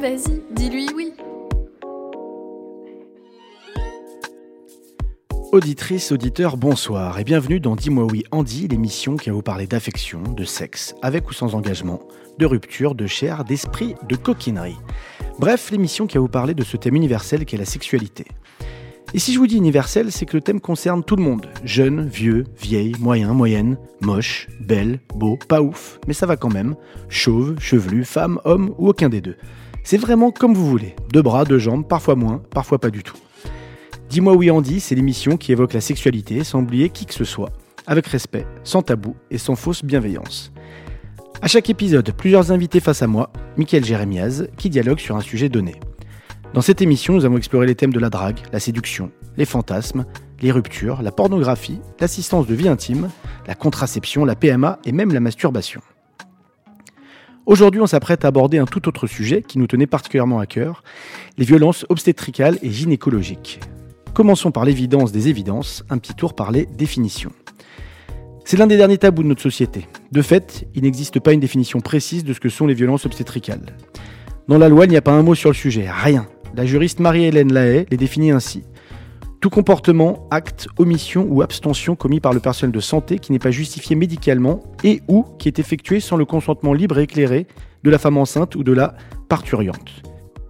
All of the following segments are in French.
Vas-y, dis-lui oui. Auditrices, auditeurs, bonsoir et bienvenue dans Dis-moi oui Andy, l'émission qui va vous parler d'affection, de sexe, avec ou sans engagement, de rupture, de chair, d'esprit, de coquinerie. Bref, l'émission qui va vous parler de ce thème universel qu'est la sexualité. Et si je vous dis universel, c'est que le thème concerne tout le monde. Jeune, vieux, vieille, moyen, moyenne, moche, belle, beau, pas ouf, mais ça va quand même. Chauve, chevelu, femme, homme ou aucun des deux. C'est vraiment comme vous voulez. Deux bras, deux jambes, parfois moins, parfois pas du tout. Dis-moi oui Andy, c'est l'émission qui évoque la sexualité sans oublier qui que ce soit, avec respect, sans tabou et sans fausse bienveillance. À chaque épisode, plusieurs invités face à moi, Michael Jérémiaz, qui dialogue sur un sujet donné. Dans cette émission, nous avons exploré les thèmes de la drague, la séduction, les fantasmes, les ruptures, la pornographie, l'assistance de vie intime, la contraception, la PMA et même la masturbation. Aujourd'hui, on s'apprête à aborder un tout autre sujet qui nous tenait particulièrement à cœur, les violences obstétricales et gynécologiques. Commençons par l'évidence des évidences, un petit tour par les définitions. C'est l'un des derniers tabous de notre société. De fait, il n'existe pas une définition précise de ce que sont les violences obstétricales. Dans la loi, il n'y a pas un mot sur le sujet, rien. La juriste Marie-Hélène Lahaye les définit ainsi. Tout comportement, acte, omission ou abstention commis par le personnel de santé qui n'est pas justifié médicalement et ou qui est effectué sans le consentement libre et éclairé de la femme enceinte ou de la parturiante.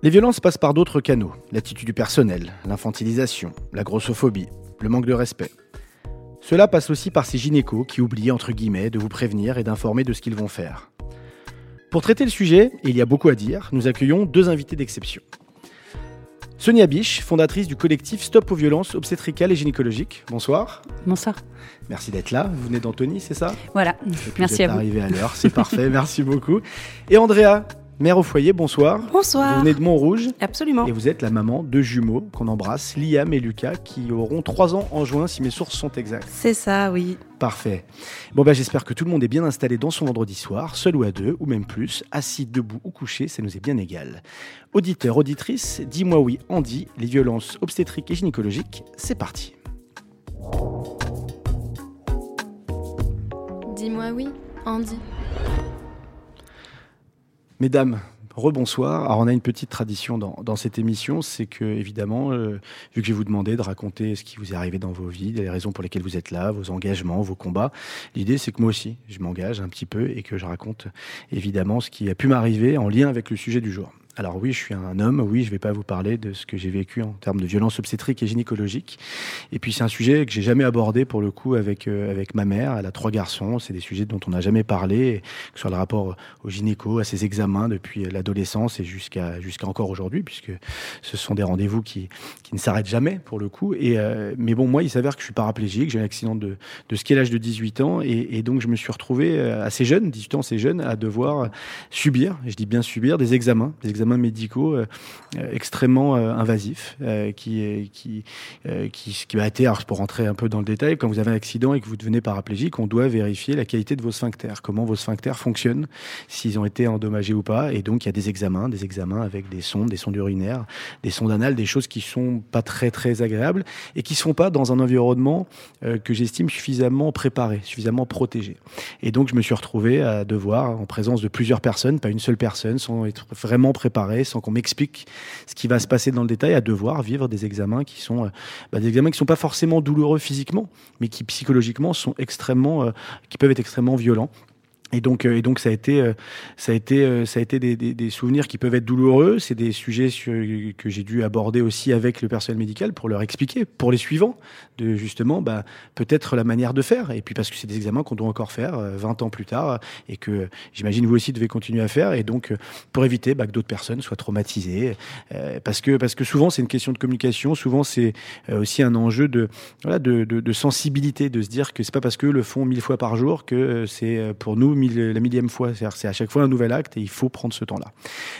Les violences passent par d'autres canaux, l'attitude du personnel, l'infantilisation, la grossophobie, le manque de respect. Cela passe aussi par ces gynécos qui oublient, entre guillemets, de vous prévenir et d'informer de ce qu'ils vont faire. Pour traiter le sujet, et il y a beaucoup à dire, nous accueillons deux invités d'exception. Sonia Biche, fondatrice du collectif Stop aux violences obstétricales et gynécologiques. Bonsoir. Bonsoir. Merci d'être là. Vous venez d'Antony, c'est ça? Voilà. Merci vous êtes à vous. arrivé à l'heure, c'est parfait. Merci beaucoup. Et Andrea, mère au foyer, bonsoir. Vous Bonsoir. venez de Montrouge Absolument. et vous êtes la maman de jumeaux qu'on embrasse, Liam et Lucas, qui auront 3 ans en juin si mes sources sont exactes. C'est ça, oui. Parfait. Bon bah j'espère que tout le monde est bien installé dans son vendredi soir, seul ou à deux, ou même plus, assis, debout ou couché, ça nous est bien égal. Auditeur, auditrice, dis-moi oui, Andy, les violences obstétriques et gynécologiques, c'est parti. Dis-moi oui, Andy. Mesdames, rebonsoir. Alors on a une petite tradition dans, cette émission, c'est que évidemment, euh, vu que je vais vous demander de raconter ce qui vous est arrivé dans vos vies, les raisons pour lesquelles vous êtes là, vos engagements, vos combats, l'idée c'est que moi aussi, je m'engage un petit peu et que je raconte évidemment ce qui a pu m'arriver en lien avec le sujet du jour. Alors oui, je suis un homme, oui, je ne vais pas vous parler de ce que j'ai vécu en termes de violence obstétrique et gynécologique. Et puis c'est un sujet que j'ai jamais abordé pour le coup avec, euh, avec ma mère. Elle a trois garçons, c'est des sujets dont on n'a jamais parlé, que ce soit le rapport au gynéco, à ses examens depuis l'adolescence et jusqu'à encore aujourd'hui, puisque ce sont des rendez-vous qui, qui ne s'arrêtent jamais pour le coup. Et, euh, mais bon, moi, il s'avère que je suis paraplégique, j'ai un accident de, de ski à l'âge de 18 ans, et, donc je me suis retrouvé euh, assez jeune, 18 ans assez jeune, à devoir subir, je dis bien subir, des examens, des examens médicaux euh, euh, extrêmement euh, invasifs, qui, qui, qui, qui été, alors pour rentrer un peu dans le détail, quand vous avez un accident et que vous devenez paraplégique, on doit vérifier la qualité de vos sphincters, comment vos sphincters fonctionnent, s'ils ont été endommagés ou pas, et donc il y a des examens, des examens avec des sondes, des sondes urinaires, des sondes anales, des choses qui sont pas très très agréables et qui sont pas dans un environnement que j'estime suffisamment préparé, suffisamment protégé. Et donc je me suis retrouvé à devoir, en présence de plusieurs personnes, pas une seule personne, sans être vraiment préparé, sans qu'on m'explique ce qui va se passer dans le détail, à devoir vivre des examens qui sont euh, bah, des examens qui sont pas forcément douloureux physiquement, mais qui psychologiquement sont extrêmement, euh, qui peuvent être extrêmement violents. Et donc, euh, et donc ça a été, euh, ça a été, euh, ça a été des, souvenirs qui peuvent être douloureux. C'est des sujets que j'ai dû aborder aussi avec le personnel médical pour leur expliquer, pour les suivants, de justement, bah, peut-être la manière de faire. Et puis parce que c'est des examens qu'on doit encore faire euh, 20 ans plus tard et que j'imagine vous aussi devez continuer à faire. Et donc, pour éviter bah, que d'autres personnes soient traumatisées, parce que parce que souvent c'est une question de communication. Souvent c'est aussi un enjeu de voilà de, sensibilité, de se dire que c'est pas parce que le font mille fois par jour que c'est pour nous la millième fois. C'est à chaque fois un nouvel acte et il faut prendre ce temps-là.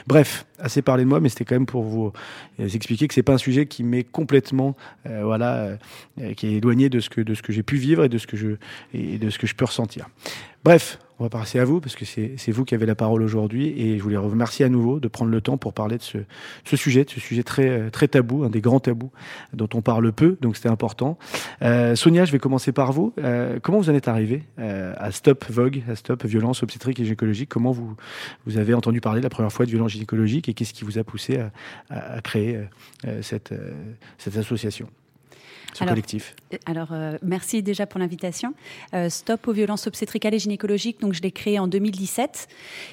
Bref, assez parlé de moi, mais c'était quand même pour vous euh, expliquer que c'est pas un sujet qui m'est complètement, euh, voilà, euh, qui est éloigné de ce que de ce que j'ai pu vivre et de ce que je et de ce que je peux ressentir. Bref, on va passer à vous parce que c'est vous qui avez la parole aujourd'hui et je voulais remercier à nouveau de prendre le temps pour parler de ce, ce sujet, de ce sujet très très tabou, un des grands tabous dont on parle peu, donc c'était important. Euh, Sonia, je vais commencer par vous. Euh, comment vous en êtes arrivée euh, à Stop Vogue, à Stop Violence obstétrique et gynécologique? Comment vous vous avez entendu parler la première fois de violence gynécologique et qu'est-ce qui vous a poussé à, à, à créer cette cette association? Ce alors, collectif Alors, euh, merci déjà pour l'invitation. Euh, Stop aux violences obstétricales et gynécologiques, donc je l'ai créé en 2017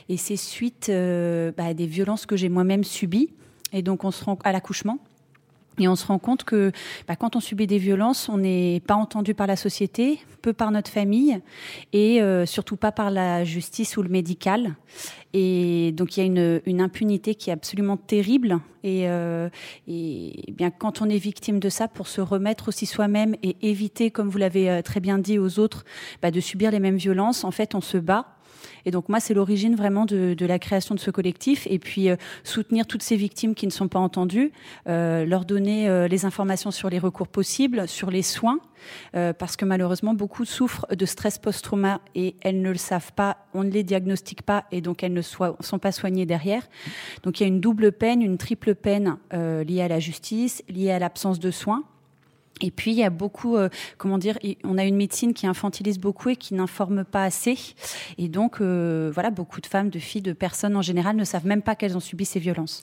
et c'est suite euh, bah, à des violences que j'ai moi-même subies et donc on se rend à l'accouchement. Et on se rend compte que bah, quand on subit des violences, on n'est pas entendu par la société, peu par notre famille, et euh, surtout pas par la justice ou le médical. Et donc il y a une, une impunité qui est absolument terrible. Et, euh, et, bien quand on est victime de ça, pour se remettre aussi soi-même et éviter, comme vous l'avez euh, très bien dit aux autres, bah, de subir les mêmes violences, en fait on se bat et donc moi, c'est l'origine vraiment de, de, la création de ce collectif. Et puis euh, soutenir toutes ces victimes qui ne sont pas entendues, euh, leur donner euh, les informations sur les recours possibles, sur les soins, euh, parce que malheureusement, beaucoup souffrent de stress post-trauma et elles ne le savent pas, on ne les diagnostique pas et donc elles ne sont pas soignées derrière. Donc il y a une double peine, une triple peine euh, liée à la justice, liée à l'absence de soins et puis il y a beaucoup, euh, comment dire, on a une médecine qui infantilise beaucoup et qui n'informe pas assez. Et donc euh, voilà, beaucoup de femmes, de filles, de personnes en général ne savent même pas qu'elles ont subi ces violences.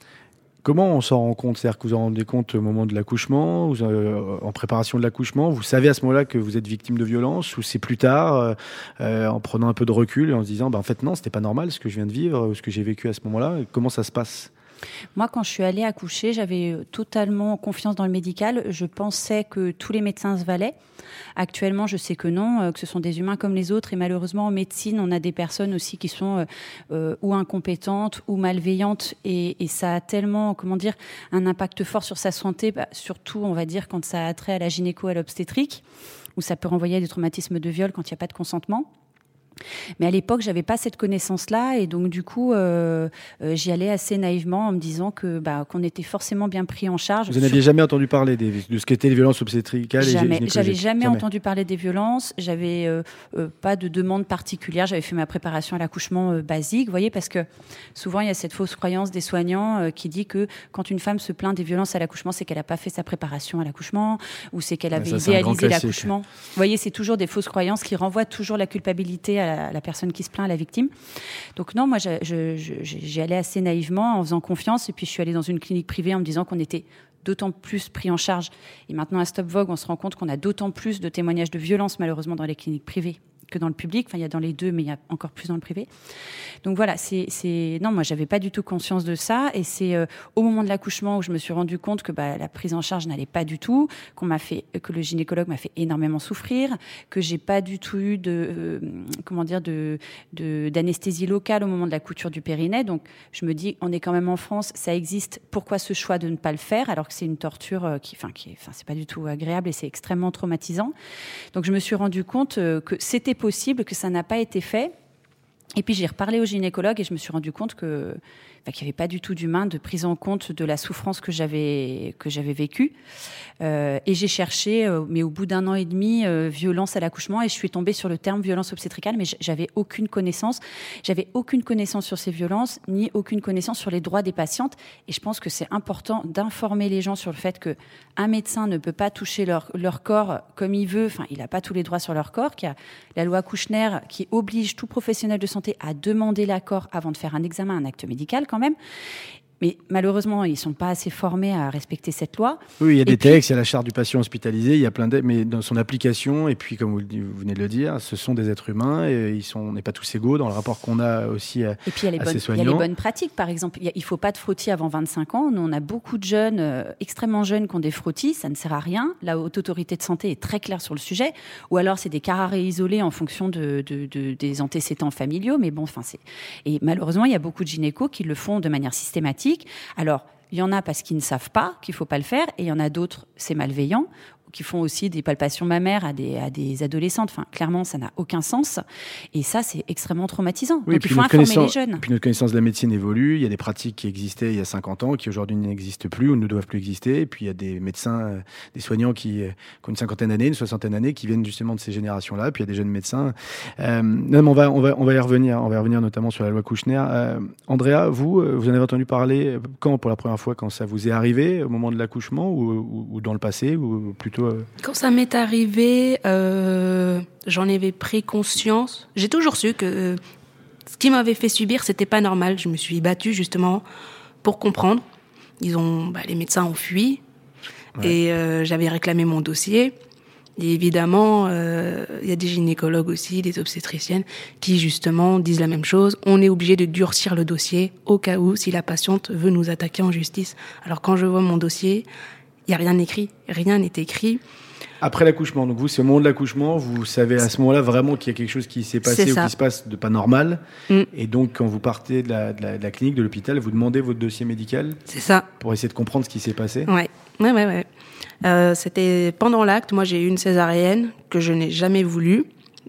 Comment on s'en rend compte? C'est-à-dire que vous en rendez compte au moment de l'accouchement, euh, en préparation de l'accouchement Vous savez à ce moment-là que vous êtes victime de violence ou c'est plus tard, en prenant un peu de recul et en se disant, bah, en fait non, c'était pas normal ce que je viens de vivre, ce que j'ai vécu à ce moment-là Comment ça se passe? Moi, quand je suis allée accoucher, j'avais totalement confiance dans le médical. Je pensais que tous les médecins se valaient. Actuellement, je sais que non, que ce sont des humains comme les autres. Et malheureusement, en médecine, on a des personnes aussi qui sont euh, ou incompétentes ou malveillantes. Et, et, ça a tellement, comment dire, un impact fort sur sa santé, bah, surtout, on va dire, quand ça a trait à la gynéco, à l'obstétrique, où ça peut renvoyer à des traumatismes de viol quand il n'y a pas de consentement. Mais à l'époque, j'avais pas cette connaissance-là, et donc du coup, euh, euh, j'y allais assez naïvement en me disant que bah, qu'on était forcément bien pris en charge. Vous n'aviez jamais entendu parler des, de ce qu'étaient les violences obstétricales Jamais. J'avais jamais, jamais, entendu parler des violences. J'avais euh, euh, pas de demande particulière. J'avais fait ma préparation à l'accouchement basique, vous voyez, parce que souvent il y a cette fausse croyance des soignants qui dit que quand une femme se plaint des violences à l'accouchement, c'est qu'elle n'a pas fait sa préparation à l'accouchement ou c'est qu'elle avait ça, idéalisé l'accouchement. Vous voyez, c'est toujours des fausses croyances qui renvoient toujours la culpabilité à la, la personne qui se plaint, à la victime. Donc non, moi, j'y allais assez naïvement, en faisant confiance, et puis je suis allée dans une clinique privée en me disant qu'on était d'autant plus pris en charge. Et maintenant, à Stop Vogue, on se rend compte qu'on a d'autant plus de témoignages de violence, malheureusement, dans les cliniques privées que dans le public. Enfin, il y a dans les deux, mais il y a encore plus dans le privé. Donc voilà, c'est, non, moi, j'avais pas du tout conscience de ça, et c'est euh, au moment de l'accouchement où je me suis rendu compte que bah, la prise en charge n'allait pas du tout, qu'on m'a fait, que le gynécologue m'a fait énormément souffrir, que j'ai pas du tout eu de, euh, comment dire, de, d'anesthésie locale au moment de la couture du périnée. Donc, je me dis, on est quand même en France, ça existe. Pourquoi ce choix de ne pas le faire alors que c'est une torture euh, qui, enfin, qui, enfin, c'est pas du tout agréable et c'est extrêmement traumatisant. Donc, je me suis rendu compte que c'était possible, que ça n'a pas été fait. Et puis j'ai reparlé au gynécologue et je me suis rendu compte que bah, qu'il n'y avait pas du tout d'humain, de prise en compte de la souffrance que j'avais que j'avais vécue. Euh, et j'ai cherché, euh, mais au bout d'un an et demi, euh, violence à l'accouchement, et je suis tombée sur le terme violence obstétricale, mais j'avais aucune connaissance. J'avais aucune connaissance sur ces violences, ni aucune connaissance sur les droits des patientes. Et je pense que c'est important d'informer les gens sur le fait que un médecin ne peut pas toucher leur, leur corps comme il veut. Enfin, il n'a pas tous les droits sur leur corps. Qu'il y a la loi Kouchner qui oblige tout professionnel de santé à demander l'accord avant de faire un examen, un acte médical même. Mais malheureusement, ils ne sont pas assez formés à respecter cette loi. Oui, il y a des puis, textes, il y a la charte du patient hospitalisé, il y a plein de... mais dans son application, et puis comme vous, vous, venez de le dire, ce sont des êtres humains, et ils sont, on n'est pas tous égaux dans le rapport qu'on a aussi à, et puis, il y a les bonnes. Il y a les bonnes pratiques, par exemple. Il ne faut pas de frottis avant 25 ans. Nous, on a beaucoup de jeunes, euh, extrêmement jeunes, qui ont des frottis. Ça ne sert à rien. La haute autorité de santé est très claire sur le sujet. Ou alors, c'est des carrés isolés en fonction de, de, de, des antécédents familiaux. Mais bon, enfin, c'est... Et malheureusement, il y a beaucoup de gynécos qui le font de manière systématique. Alors, il y en a parce qu'ils ne savent pas qu'il ne faut pas le faire, et il y en a d'autres, c'est malveillant, qui font aussi des palpations mammaires à des, à des adolescentes. Enfin, clairement, ça n'a aucun sens. Et ça, c'est extrêmement traumatisant. Oui, Donc, puis il faut informer les jeunes. Puis notre connaissance de la médecine évolue. Il y a des pratiques qui existaient il y a 50 ans, qui aujourd'hui n'existent plus ou ne doivent plus exister. Et puis il y a des médecins, euh, des soignants qui, euh, qui ont une cinquantaine d'années, une soixantaine d'années, qui viennent justement de ces générations-là. Puis il y a des jeunes médecins. Euh, on va, on va, on va y revenir. On va y revenir notamment sur la loi Kouchner. Euh, Andrea, vous, vous en avez entendu parler quand pour la première fois, quand ça vous est arrivé, au moment de l'accouchement ou, ou- ou dans le passé, ou plutôt. Euh, Quand ça m'est arrivé, euh, j'en avais pris conscience. J'ai toujours su que euh, ce qui m'avait fait subir, c'était pas normal. Je me suis battue justement pour comprendre. Ils ont, bah, les médecins ont fui et euh, j'avais réclamé mon dossier. Et évidemment, il y a des gynécologues aussi, des obstétriciennes, qui justement disent la même chose. On est obligé de durcir le dossier au cas où si la patiente veut nous attaquer en justice. Alors quand je vois mon dossier, il y a rien écrit, rien n'est écrit. Après l'accouchement, donc vous, c'est au moment de l'accouchement, vous savez à ce moment-là vraiment qu'il y a quelque chose qui s'est passé ou qui se passe de pas normal. Mm. Et donc, quand vous partez de la, de la- de la clinique, de l'hôpital, vous demandez votre dossier médical C'est ça. pour essayer de comprendre ce qui s'est passé. Ouais, ouais, ouais, ouais. Euh, C'était pendant l'acte. Moi, j'ai eu une césarienne que je n'ai jamais voulu.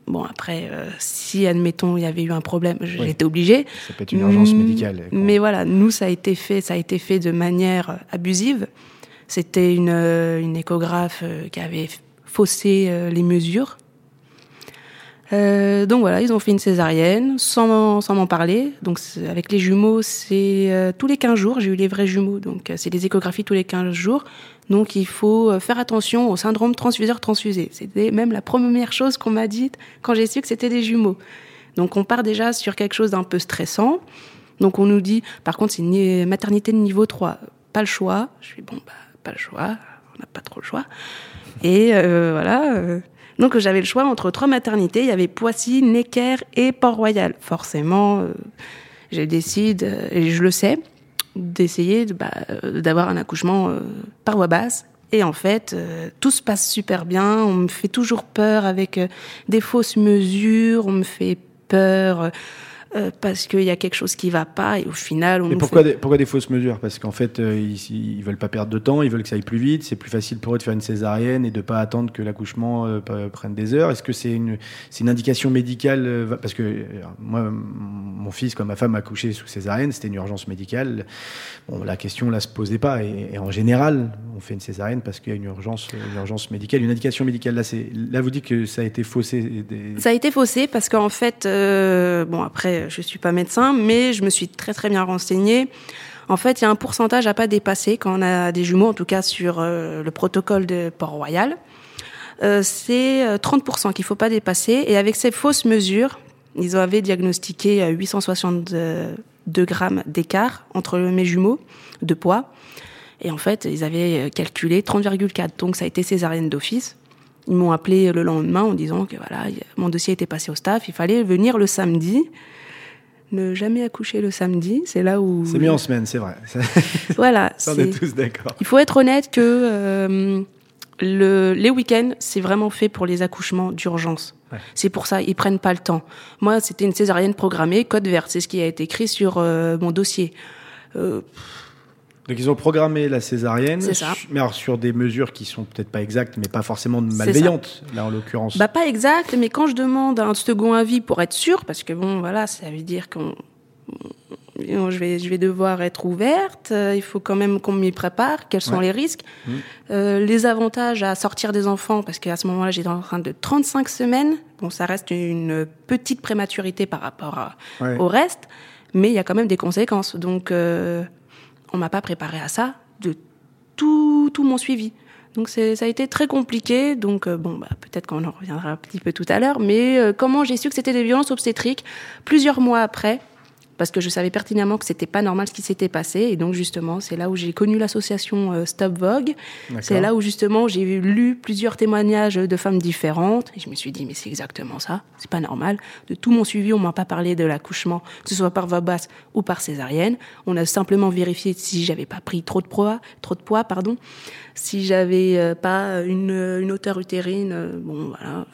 Bon, après, euh, si, admettons, il y avait eu un problème, j'étais obligée. Ça peut être une urgence Mm, médicale. Mais voilà, nous, ça a été fait, ça a été fait de manière euh, abusive. C'était une, euh, échographe euh, qui avait faussé euh, les mesures. Donc voilà, ils ont fait une césarienne sans, m'en- parler. Donc avec les jumeaux, c'est tous les 15 jours, j'ai eu les vrais jumeaux. Donc c'est des échographies tous les 15 jours. Donc il faut faire attention au syndrome transfuseur-transfusé. C'était même la première chose qu'on m'a dite quand j'ai su que c'était des jumeaux. Donc on part déjà sur quelque chose d'un peu stressant. Donc on nous dit, par contre, c'est une ni- maternité de niveau 3. Pas le choix. Je suis bon, bah, pas le choix. On n'a pas trop le choix. Et euh, voilà. euh, donc j'avais le choix entre trois maternités. Il y avait Poissy, Necker et Port-Royal. Forcément, euh, je décide, et je le sais, d'essayer de, bah, d'avoir un accouchement par voie basse. Et en fait, tout se passe super bien. On me fait toujours peur avec des fausses mesures. On me fait peur euh, parce qu'il y a quelque chose qui va pas. Et au final, on Et pourquoi fait... des, pourquoi des fausses mesures? Parce qu'en fait, euh, ils, ils veulent pas perdre de temps, ils veulent que ça aille plus vite. C'est plus facile pour eux de faire une césarienne et de pas attendre que l'accouchement euh, prenne des heures. Est-ce que c'est une, c'est une indication médicale Parce que moi, mon fils, comme ma femme a accouché sous césarienne, c'était une urgence médicale. Bon, la question là se posait pas. Et, et en général, on fait une césarienne parce qu'il y a une urgence, une urgence médicale, une indication médicale. Là, c'est, là, vous dites que ça a été faussé. Des... Ça a été faussé parce qu'en fait, bon après, je suis pas médecin, mais je me suis très très bien renseignée. En fait, il y a un pourcentage à pas dépasser quand on a des jumeaux, en tout cas sur euh, le protocole de Port-Royal. Euh, c'est euh, 30% qu'il faut pas dépasser. Et avec ces fausses mesures, ils avaient diagnostiqué euh, 862 grammes d'écart entre mes jumeaux de poids. Et en fait, ils avaient euh, calculé 30,4. Donc ça a été césarienne d'office. Ils m'ont appelé le lendemain en disant que voilà, mon dossier était passé au staff, il fallait venir le samedi. Ne jamais accoucher le samedi, c'est là où. C'est mieux en semaine, c'est vrai. Voilà. ça, on est tous d'accord. Il faut être honnête que euh, le, les week-ends, c'est vraiment fait pour les accouchements d'urgence. Ouais. C'est pour ça, ils prennent pas le temps. Moi, c'était une césarienne programmée, code vert, c'est ce qui a été écrit sur euh, mon dossier. Euh, Donc ils ont programmé la césarienne, ça. mais alors sur des mesures qui sont peut-être pas exactes, mais pas forcément malveillantes, là en l'occurrence. Bah pas exact, mais quand je demande un second avis pour être sûr, parce que bon voilà, ça veut dire qu'on je vais, je vais devoir être ouverte, euh, il faut quand même qu'on m'y prépare, quels sont Ouais. les risques, Mhm. Euh, les avantages à sortir des enfants, parce qu'à ce moment-là j'étais en train de 35 semaines, bon ça reste une petite prématurité par rapport à, Ouais. au reste, mais il y a quand même des conséquences, donc euh, on m'a pas préparé à ça, de tout, tout mon suivi. Donc ça a été très compliqué. Donc euh, bon, bah, peut-être qu'on en reviendra un petit peu tout à l'heure. Mais euh, comment j'ai su que c'était des violences obstétriques plusieurs mois après, parce que je savais pertinemment que c'était pas normal ce qui s'était passé. Et donc justement, c'est là où j'ai connu l'association euh, Stop Vogue. C'est là où justement j'ai lu plusieurs témoignages de femmes différentes. Et je me suis dit, mais c'est exactement ça. C'est pas normal. De tout mon suivi, on m'a pas parlé de l'accouchement, que ce soit par voie basse ou par césarienne. On a simplement vérifié si j'avais pas pris trop de poids, trop de poids, pardon. Si j'avais euh, pas une, une hauteur utérine, euh, bon voilà,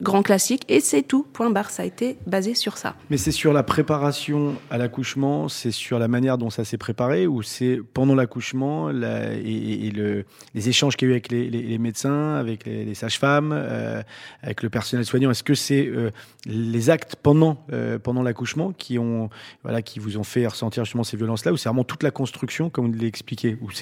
grand classique. Et c'est tout. Point barre. Ça a été basé sur ça. Mais c'est sur la préparation à l'accouchement, c'est sur la manière dont ça s'est préparé ou c'est pendant l'accouchement la- et, et le, les échanges qu'il y a eu avec les, les- les médecins, avec les, les sages-femmes, euh, avec le personnel soignant? Est-ce que c'est euh, les actes pendant, euh, pendant l'accouchement qui, ont, voilà, qui vous ont fait ressentir justement ces violences-là ou c'est vraiment toute la construction, comme vous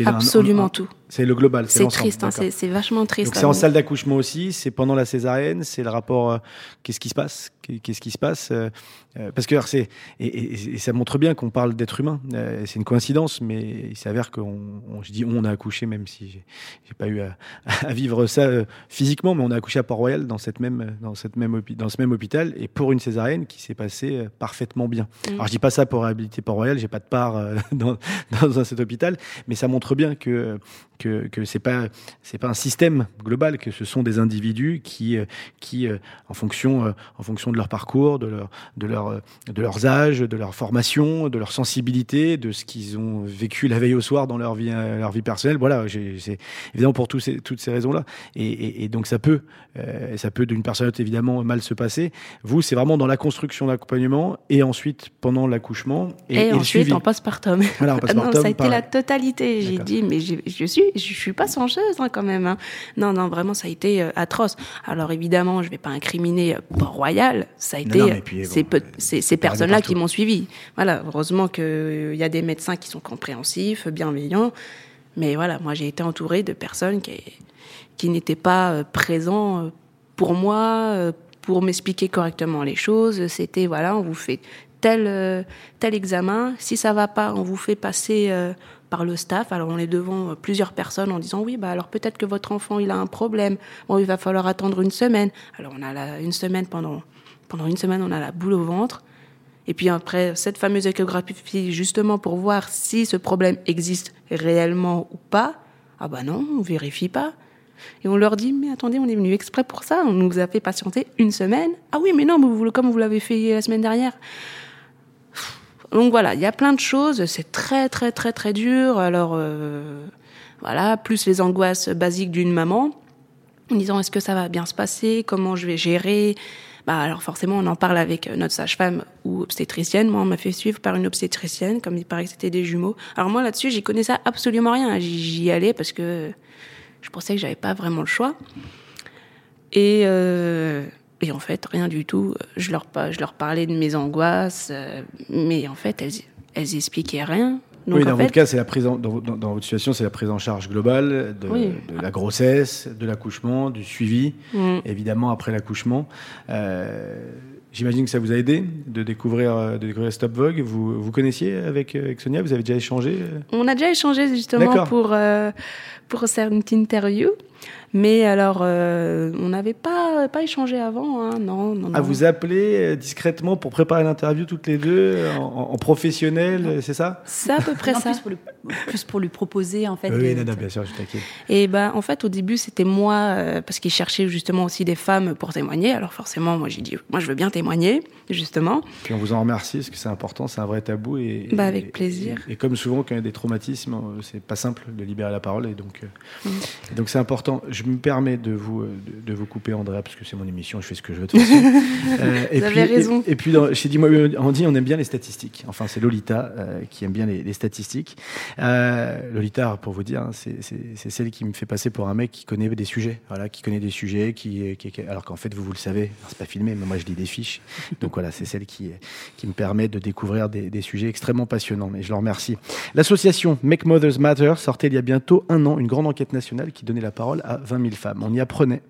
un- Absolument un- un- tout. C'est le global? C'est triste, hein, c'est vachement triste. C'est en hein. salle d'accouchement aussi, c'est pendant la césarienne, c'est le rapport. euh, Qu'est-ce qui se passe? Qu'est-ce qui se passe euh, euh, Parce que alors, et, et- et ça montre bien qu'on parle d'être humain. Euh, c'est une coïncidence, mais il s'avère qu'on, on- je dis on a accouché, même si j'ai, j'ai pas eu à, à vivre ça physiquement, mais on a accouché à Port-Royal dans cette même dans cette même dans ce même hôpital et pour une césarienne qui s'est passée parfaitement bien. Mm. Alors je dis pas ça pour réhabiliter Port-Royal, j'ai pas de part dans, dans cet hôpital, mais ça montre bien que que, que c'est pas c'est pas un système global, que ce sont des individus qui qui en fonction en fonction de leur parcours, de leur de leur euh, de leurs âges, de leur formation, de leur sensibilité, de ce qu'ils ont vécu la veille au soir dans leur vie euh, leur vie personnelle. Voilà, c'est évidemment pour tous ces, toutes ces raisons-là. Et, et, et donc ça peut euh, ça peut d'une personne évidemment mal se passer. Vous, c'est vraiment dans la construction d'accompagnement et ensuite pendant l'accouchement et, Et, et ensuite, en postpartum. Voilà, en Ah non, postpartum, ça a été la totalité. J'ai dit, mais je suis, je suis pas songeuse hein, quand même. hein. Non, non, vraiment, ça a été atroce. Alors évidemment, je vais pas incriminer euh, Ça a Non, été euh, puis, ces, euh, ces, personnes-là qui m'ont suivi. Voilà, heureusement qu'il y a des médecins qui sont compréhensifs, bienveillants. Mais voilà, moi, j'ai été entourée de personnes qui, qui n'étaient pas euh, présents euh, pour moi, euh, pour m'expliquer correctement les choses. C'était, voilà, on vous fait tel, euh, tel examen. Si ça va pas, on vous fait passer euh, par le staff. Alors, on est devant euh, plusieurs personnes en disant, oui, bah, alors peut-être que votre enfant, il a un problème. Bon, il va falloir attendre une semaine. Alors, on a une semaine pendant, pendant une semaine, on a la boule au ventre. Et puis après, cette fameuse échographie, justement pour voir si ce problème existe réellement ou pas, ah bah non, on vérifie pas. Et on leur dit, mais attendez, on est venu exprès pour ça, on nous a fait patienter une semaine. Ah oui, mais non, comme vous l'avez fait la semaine dernière. Donc voilà, il y a plein de choses, c'est très très très très dur. Alors euh, voilà, plus les angoisses basiques d'une maman, en disant est-ce que ça va bien se passer, comment je vais gérer? Bah alors forcément, on en parle avec notre sage-femme ou obstétricienne. Moi, on m'a fait suivre par une obstétricienne, comme il paraît que c'était des jumeaux. Alors moi, là-dessus, j'y connaissais absolument rien. J'y allais parce que je pensais que j'avais pas vraiment le choix. Et, euh, et en fait, rien du tout. Je leur, je leur parlais de mes angoisses, euh, mais en fait, elles, elles expliquaient rien. Donc, oui, en dans fait, votre cas, c'est la prise en- dans, dans- dans votre situation, c'est la prise en charge globale de, Oui. de la grossesse, de l'accouchement, du suivi, Mm. évidemment après l'accouchement. Euh, J'imagine que ça vous a aidé de découvrir, euh, de découvrir Stop Vogue. Vous vous connaissiez avec, euh, avec Sonia? Vous avez déjà échangé On a déjà échangé justement pour, euh, pour cette interview. Mais alors, euh, on n'avait pas, pas échangé avant. Hein. Non, non, non. À vous appeler euh, discrètement pour préparer l'interview toutes les deux euh, en, en professionnel, c'est ça? C'est à peu près Non, ça. plus, pour lui, plus pour lui proposer, en fait. Oui, non, non, bien sûr, je t'inquiète. Et ben, en fait, au début, c'était moi, euh, parce qu'ils cherchaient justement aussi des femmes pour témoigner. Alors forcément, moi, j'ai dit, moi, je veux bien témoigner, justement. Puis on vous en remercie parce que c'est important, c'est un vrai tabou. Et, Bah, et- avec plaisir. Et, et comme souvent, quand il y a des traumatismes, c'est pas simple de libérer la parole. Et donc, Mm. donc c'est important. Je me permets de vous, euh, de, de vous couper, Andrea, parce que c'est mon émission, je fais ce que je veux de. Euh, et Vous puis, avez raison. Et, et puis, dans- chez Dis-moi, euh, Andy, on aime bien les statistiques. Enfin, c'est Lolita euh, qui aime bien les, les statistiques. Euh, Lolita, pour vous dire, hein, c'est celle qui me fait passer pour un mec qui connaît des sujets. Voilà, qui connaît des sujets, qui, qui- qui- alors qu'en fait, vous, vous le savez, alors, c'est pas filmé, mais moi, je lis des fiches. Donc voilà, c'est celle qui, qui me permet de découvrir des, des sujets extrêmement passionnants. Et je leur remercie. L'association Make Mothers Matter sortait il y a bientôt un an une grande enquête nationale qui donnait la parole à 20 000 femmes. On y apprenait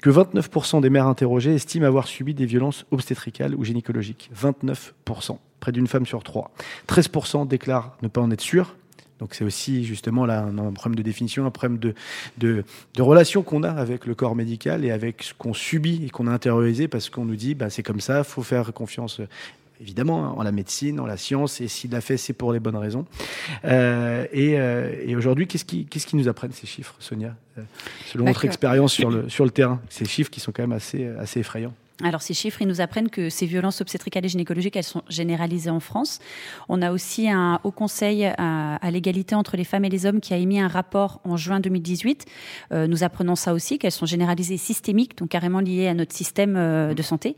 que 29% des mères interrogées estiment avoir subi des violences obstétricales ou gynécologiques. 29%, près d'une femme sur trois. 13% déclarent ne pas en être sûrs. Donc c'est aussi justement là un, problème de définition, un problème de, de, relation qu'on a avec le corps médical et avec ce qu'on subit et qu'on a intériorisé parce qu'on nous dit bah, c'est comme ça, faut faire confiance évidemment hein, en la médecine, en la science et s'il l'a fait c'est pour les bonnes raisons. Euh, et euh, et aujourd'hui qu'est-ce qui, qu'est-ce qui nous apprennent ces chiffres, Sonia, euh, selon Bah, votre expérience sur le, sur le terrain? Ces chiffres qui sont quand même assez, assez effrayants. Alors ces chiffres, ils nous apprennent que ces violences obstétricales et gynécologiques, elles sont généralisées en France. On a aussi un Haut Conseil à, à l'égalité entre les femmes et les hommes qui a émis un rapport en juin 2018. Euh, nous apprenons ça aussi, qu'elles sont généralisées systémiques, donc carrément liées à notre système euh, de santé.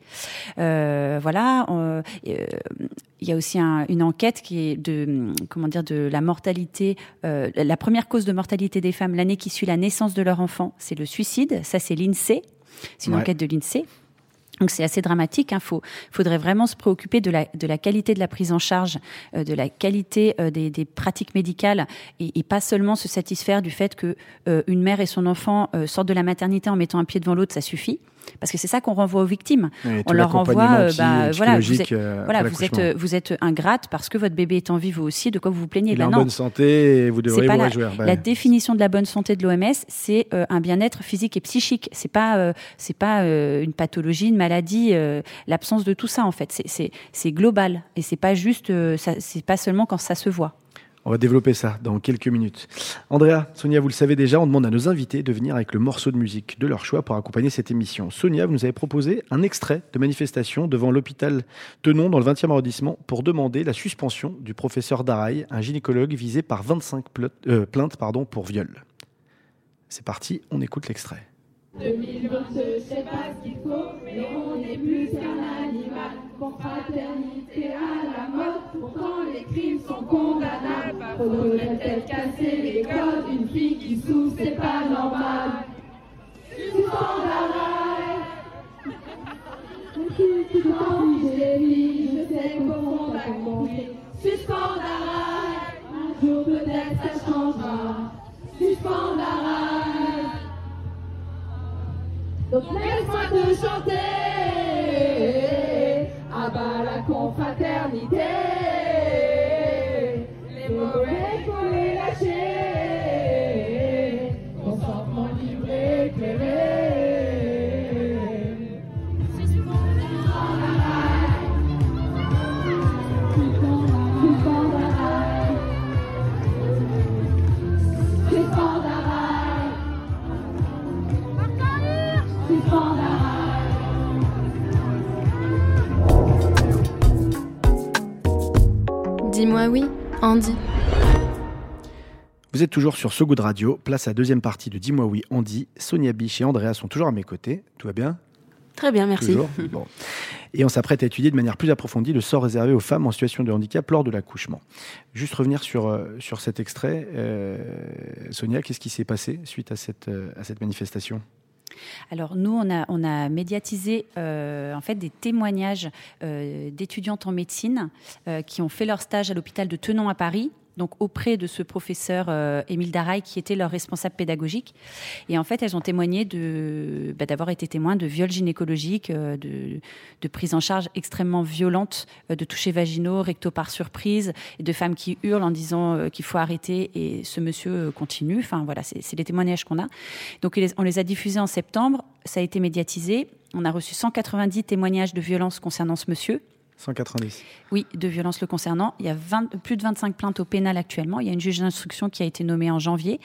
Euh, voilà. euh, il y a aussi un- une enquête qui est de comment dire de la mortalité. euh, la première cause de mortalité des femmes l'année qui suit la naissance de leur enfant, c'est le suicide. Ça, c'est l'Insee. C'est une Ouais. enquête de l'Insee. Donc c'est assez dramatique. Il faudrait vraiment se préoccuper de la, qualité de la prise en charge, euh, de la qualité euh, des, pratiques médicales, et, et pas seulement se satisfaire du fait que euh, une mère et son enfant euh, sortent de la maternité en mettant un pied devant l'autre, ça suffit. Parce que c'est ça qu'on renvoie aux victimes. On leur renvoie, euh, bah, psy- voilà, vous êtes, euh, voilà, vous êtes, euh, vous êtes ingrate parce que votre bébé est en vie, vous aussi. De quoi vous vous plaignez Il est en non. bonne santé et vous pas vous la. Bah, la définition de la bonne santé de l'OMS, c'est euh, un bien-être physique et psychique. C'est pas, euh, c'est pas euh, une pathologie, une maladie, euh, l'absence de tout ça en fait. C'est- global et c'est pas juste, euh, c'est pas seulement quand ça se voit. On va développer ça dans quelques minutes. Andrea, Sonia, vous le savez déjà, on demande à nos invités de venir avec le morceau de musique de leur choix pour accompagner cette émission. Sonia, vous nous avez proposé un extrait de manifestation devant l'hôpital Tenon dans le 20e arrondissement pour demander la suspension du professeur Daraï, un gynécologue visé par 25 pla- euh, plaintes pour viol. C'est parti, on écoute l'extrait. 2022, je sais pas ce qu'il faut, mais on est plus qu'un animal. Confraternité à la mode, pourtant les crimes sont condamnables. Faudrait peut-être casser les codes, une fille qui souffre, c'est pas normal. Raille. Tu t'en fiches des filles, je sais qu'au fond t'as compris. Suspends la raille, un jour peut-être ça changera. Suspends la raille. Donc laisse-moi te chanter bas la confraternité. Dis-moi oui, Andy. Vous êtes toujours sur So Good Radio, place à deuxième partie de Dis-moi oui, Andy. Sonia Biche et Andrea sont toujours à mes côtés. Tout va bien? Très bien, merci. Toujours? Bon. Et on s'apprête à étudier de manière plus approfondie le sort réservé aux femmes en situation de handicap lors de l'accouchement. Juste revenir sur, euh, sur cet extrait. Euh, Sonia, qu'est-ce qui s'est passé suite à cette, euh, à cette manifestation? Alors nous, on a, médiatisé euh, en fait des témoignages euh, d'étudiantes en médecine euh, qui ont fait leur stage à l'hôpital de Tenon à Paris. Donc auprès de ce professeur euh, Émile Daraï qui était leur responsable pédagogique. Et en fait, elles ont témoigné bah, d'avoir été témoins de viols gynécologiques, euh, de, de prise en charge extrêmement violente, euh, de touchés vaginaux, recto par surprise, et de femmes qui hurlent en disant euh, qu'il faut arrêter et ce monsieur euh, continue. Enfin voilà, c'est c'est les témoignages qu'on a. Donc on les a diffusés en septembre, ça a été médiatisé. On a reçu 190 témoignages de violences concernant ce monsieur. 190. Oui, de violences le concernant. Il y a 20 plus de 25 plaintes au pénal actuellement. Il y a une juge d'instruction qui a été nommée en janvier.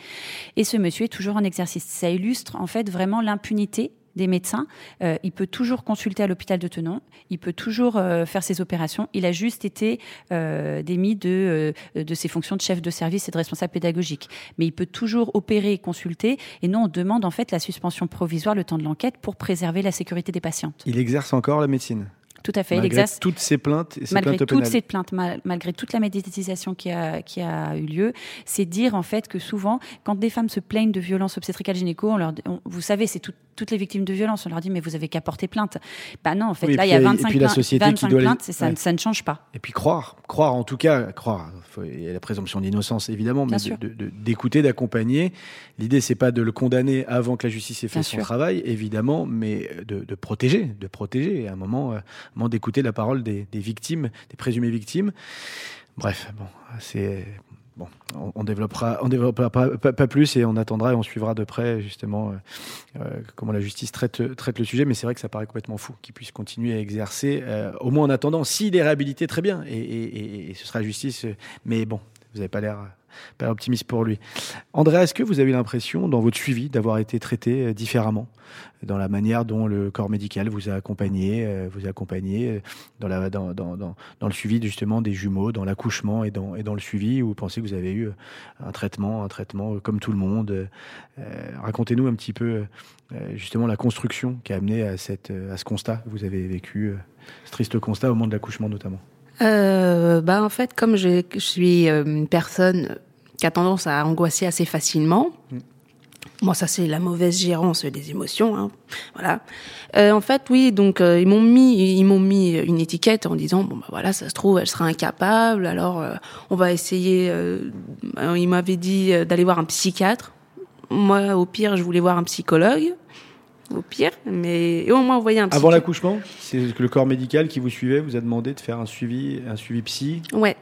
Et ce monsieur est toujours en exercice. Ça illustre en fait vraiment l'impunité des médecins. Euh, il peut toujours consulter à l'hôpital de Tenon. Il peut toujours euh, faire ses opérations. Il a juste été euh, démis de, de ses fonctions de chef de service et de responsable pédagogique. Mais il peut toujours opérer et consulter. Et nous, on demande en fait la suspension provisoire le temps de l'enquête pour préserver la sécurité des patientes. Il exerce encore la médecine? Tout à fait. malgré toutes ces plaintes et ces malgré plaintes toutes ces plaintes, mal- malgré toute la médiatisation qui a, qui a eu lieu, c'est dire en fait que souvent, quand des femmes se plaignent de violences obstétricales gynéco, on leur, on- vous savez, c'est tout- toutes les victimes de violences, on leur dit mais vous avez qu'à porter plainte. Bah non, en fait, Oui, là il y a il y a- et 25 puis la société qui 25 doit les- plaintes, ça, Ouais. ça ne change pas. Et puis croire, croire en tout cas, croire. Il y a la présomption d'innocence évidemment, mais d'écouter, d'accompagner. L'idée c'est pas de le condamner avant que la justice ait fait Bien son sûr. travail, évidemment, mais de, de protéger, de protéger. Et à un moment, d'écouter la parole des, victimes, des présumées victimes. Bref, bon, c'est bon. On, on développera, on développera pas, plus et on attendra et on suivra de près justement euh, euh, comment la justice traite, le sujet. Mais c'est vrai que ça paraît complètement fou qu'il puisse continuer à exercer, euh, au moins en attendant. S'il est réhabilité, très bien, et, et- ce sera justice. Mais bon, Vous n'avez pas l'air l'air optimiste pour lui. Andrea, est-ce que vous avez l'impression, dans votre suivi, d'avoir été traité euh, différemment dans la manière dont le corps médical vous a accompagné, euh, vous a accompagné euh, dans, le suivi justement des jumeaux, dans l'accouchement et dans, le suivi, où vous pensez que vous avez eu un traitement, un traitement comme tout le monde Racontez-nous un petit peu justement la construction qui a amené à, à ce constat que vous avez vécu, ce triste constat au moment de l'accouchement notamment. Euh, bah en fait, comme je, je suis euh, une personne qui a tendance à angoisser assez facilement, Mm. moi ça c'est la mauvaise gérance des émotions, hein, voilà. Euh, en fait, oui, donc euh, ils m'ont mis, ils m'ont mis une étiquette en disant bon bah voilà, ça se trouve elle sera incapable, alors euh, on va essayer. Ils m'avaient dit d'aller voir un psychiatre. Moi, au pire, je voulais voir un psychologue. Au pire, mais et au moins envoyer un Avant psychiatre. l'accouchement, c'est que le corps médical qui vous suivait vous a demandé de faire un suivi, un suivi psy. Ouais.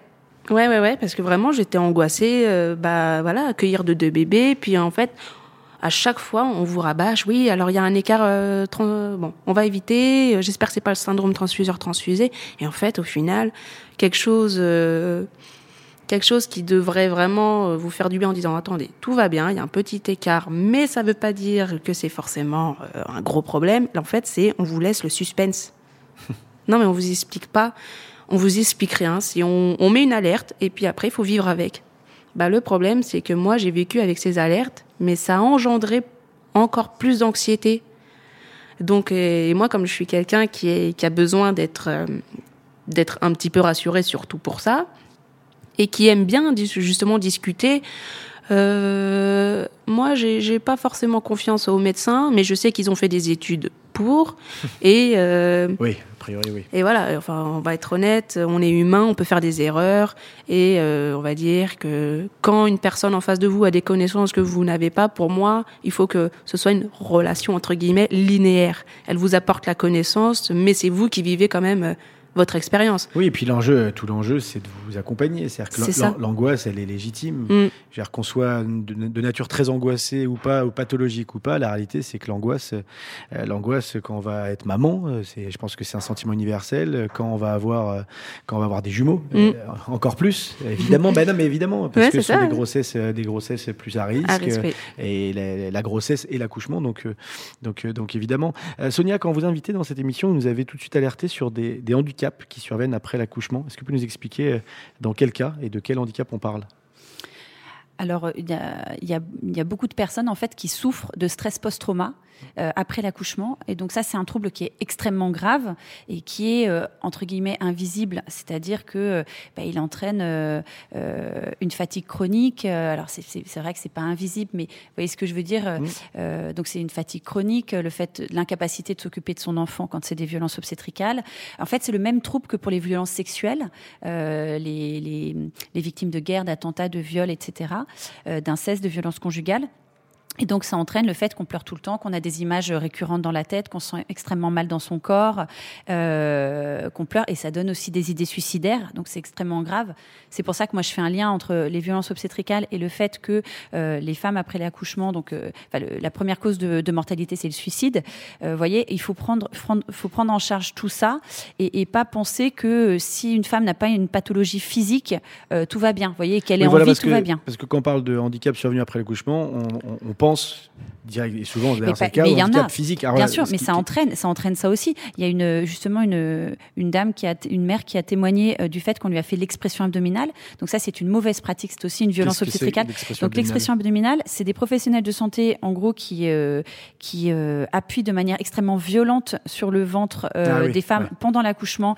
Ouais, ouais, ouais, parce que vraiment, j'étais angoissée, euh, bah voilà, accueillir de deux bébés, puis en fait, à chaque fois, on vous rabâche, oui, alors il y a un écart, euh, bon, on va éviter, euh, j'espère que c'est pas le syndrome transfuseur-transfusé, et en fait, au final, quelque chose, euh, quelque chose qui devrait vraiment euh, vous faire du bien en disant, attendez, tout va bien, il y a un petit écart, mais ça veut pas dire que c'est forcément euh, un gros problème, en fait, c'est, on vous laisse le suspense. non, mais on vous explique pas, on vous explique rien. Si on, on met une alerte et puis après il faut vivre avec. Bah le problème c'est que moi j'ai vécu avec ces alertes, mais ça a engendré encore plus d'anxiété. Donc et moi comme je suis quelqu'un qui est qui a besoin d'être euh, d'être un petit peu rassuré surtout pour ça et qui aime bien justement discuter. Euh, moi, j'ai j'ai pas forcément confiance aux médecins, mais je sais qu'ils ont fait des études pour. Et euh, Oui, a priori, oui. et voilà, enfin, on va être honnête, on est humain, on peut faire des erreurs, et euh, on va dire que quand une personne en face de vous a des connaissances que vous n'avez pas, pour moi, il faut que ce soit une relation entre guillemets linéaire. Elle vous apporte la connaissance, mais c'est vous qui vivez quand même euh, votre expérience. Oui, et puis l'enjeu, tout l'enjeu, c'est de vous accompagner. C'est-à-dire que l'angoisse, elle est légitime. Mm. Qu'on soit de, nature très angoissée ou pas, ou pathologique ou pas, la réalité, c'est que l'angoisse, euh, l'angoisse quand on va être maman, euh, c'est, je pense que c'est un sentiment universel. Quand on va avoir, euh, quand on va avoir des jumeaux, euh, encore plus, évidemment. ben non, mais évidemment, parce Mm. Ouais, que ce sont des grossesses, des grossesses plus à risque. À et la, la grossesse et l'accouchement. Donc, donc, donc évidemment. Sonia, quand vous invitez dans cette émission, vous nous avez tout de suite alerté sur des, des handicaps qui surviennent après l'accouchement. Est-ce que vous pouvez nous expliquer euh, dans quel cas et de quel handicap on parle? Alors, euh, il y a, il y, a, il y a beaucoup de personnes en fait qui souffrent de stress post-trauma euh, après l'accouchement, et donc ça c'est un trouble qui est extrêmement grave et qui est euh, entre guillemets invisible, c'est-à-dire que euh, bah, il entraîne euh, euh, une fatigue chronique. Alors c'est- vrai que c'est pas invisible, mais vous voyez ce que je veux dire. euh, Mm. euh, donc c'est une fatigue chronique, le fait l'incapacité de s'occuper de son enfant quand c'est des violences obstétricales. En fait, c'est le même trouble que pour les violences sexuelles, euh, les, les, les victimes de guerre, d'attentats, de viols, etc., euh, d'inceste, de violences conjugales. Et donc, ça entraîne le fait qu'on pleure tout le temps, qu'on a des images récurrentes dans la tête, qu'on se sent extrêmement mal dans son corps, euh, qu'on pleure, et ça donne aussi des idées suicidaires. Donc, c'est extrêmement grave. C'est pour ça que moi, je fais un lien entre les violences obstétricales et le fait que euh, les femmes après l'accouchement, donc, euh, enfin, le- la première cause de, de mortalité, c'est le suicide. Vous voyez, il faut prendre, prendre, faut prendre en charge tout ça et, et pas penser que si une femme n'a pas une pathologie physique, tout va bien. Vous voyez, qu'elle est Oui, en vie, tout que, va bien. Parce que quand on parle de handicap survenu après l'accouchement, on, on- on pense direct, et souvent d'ailleurs c'est le cas, mais y en a. physique. Alors Bien sûr, mais qui- ça entraîne, ça entraîne ça aussi. Il y a une justement une une dame qui a une mère qui a témoigné euh, du fait qu'on lui a fait l'expression abdominale. Donc ça, c'est une mauvaise pratique. C'est aussi une violence obstétricale. Donc l'expression abdominale, c'est des professionnels de santé, en gros, qui euh, qui euh, appuient de manière extrêmement violente sur le ventre euh, Ah oui, des femmes ouais. pendant l'accouchement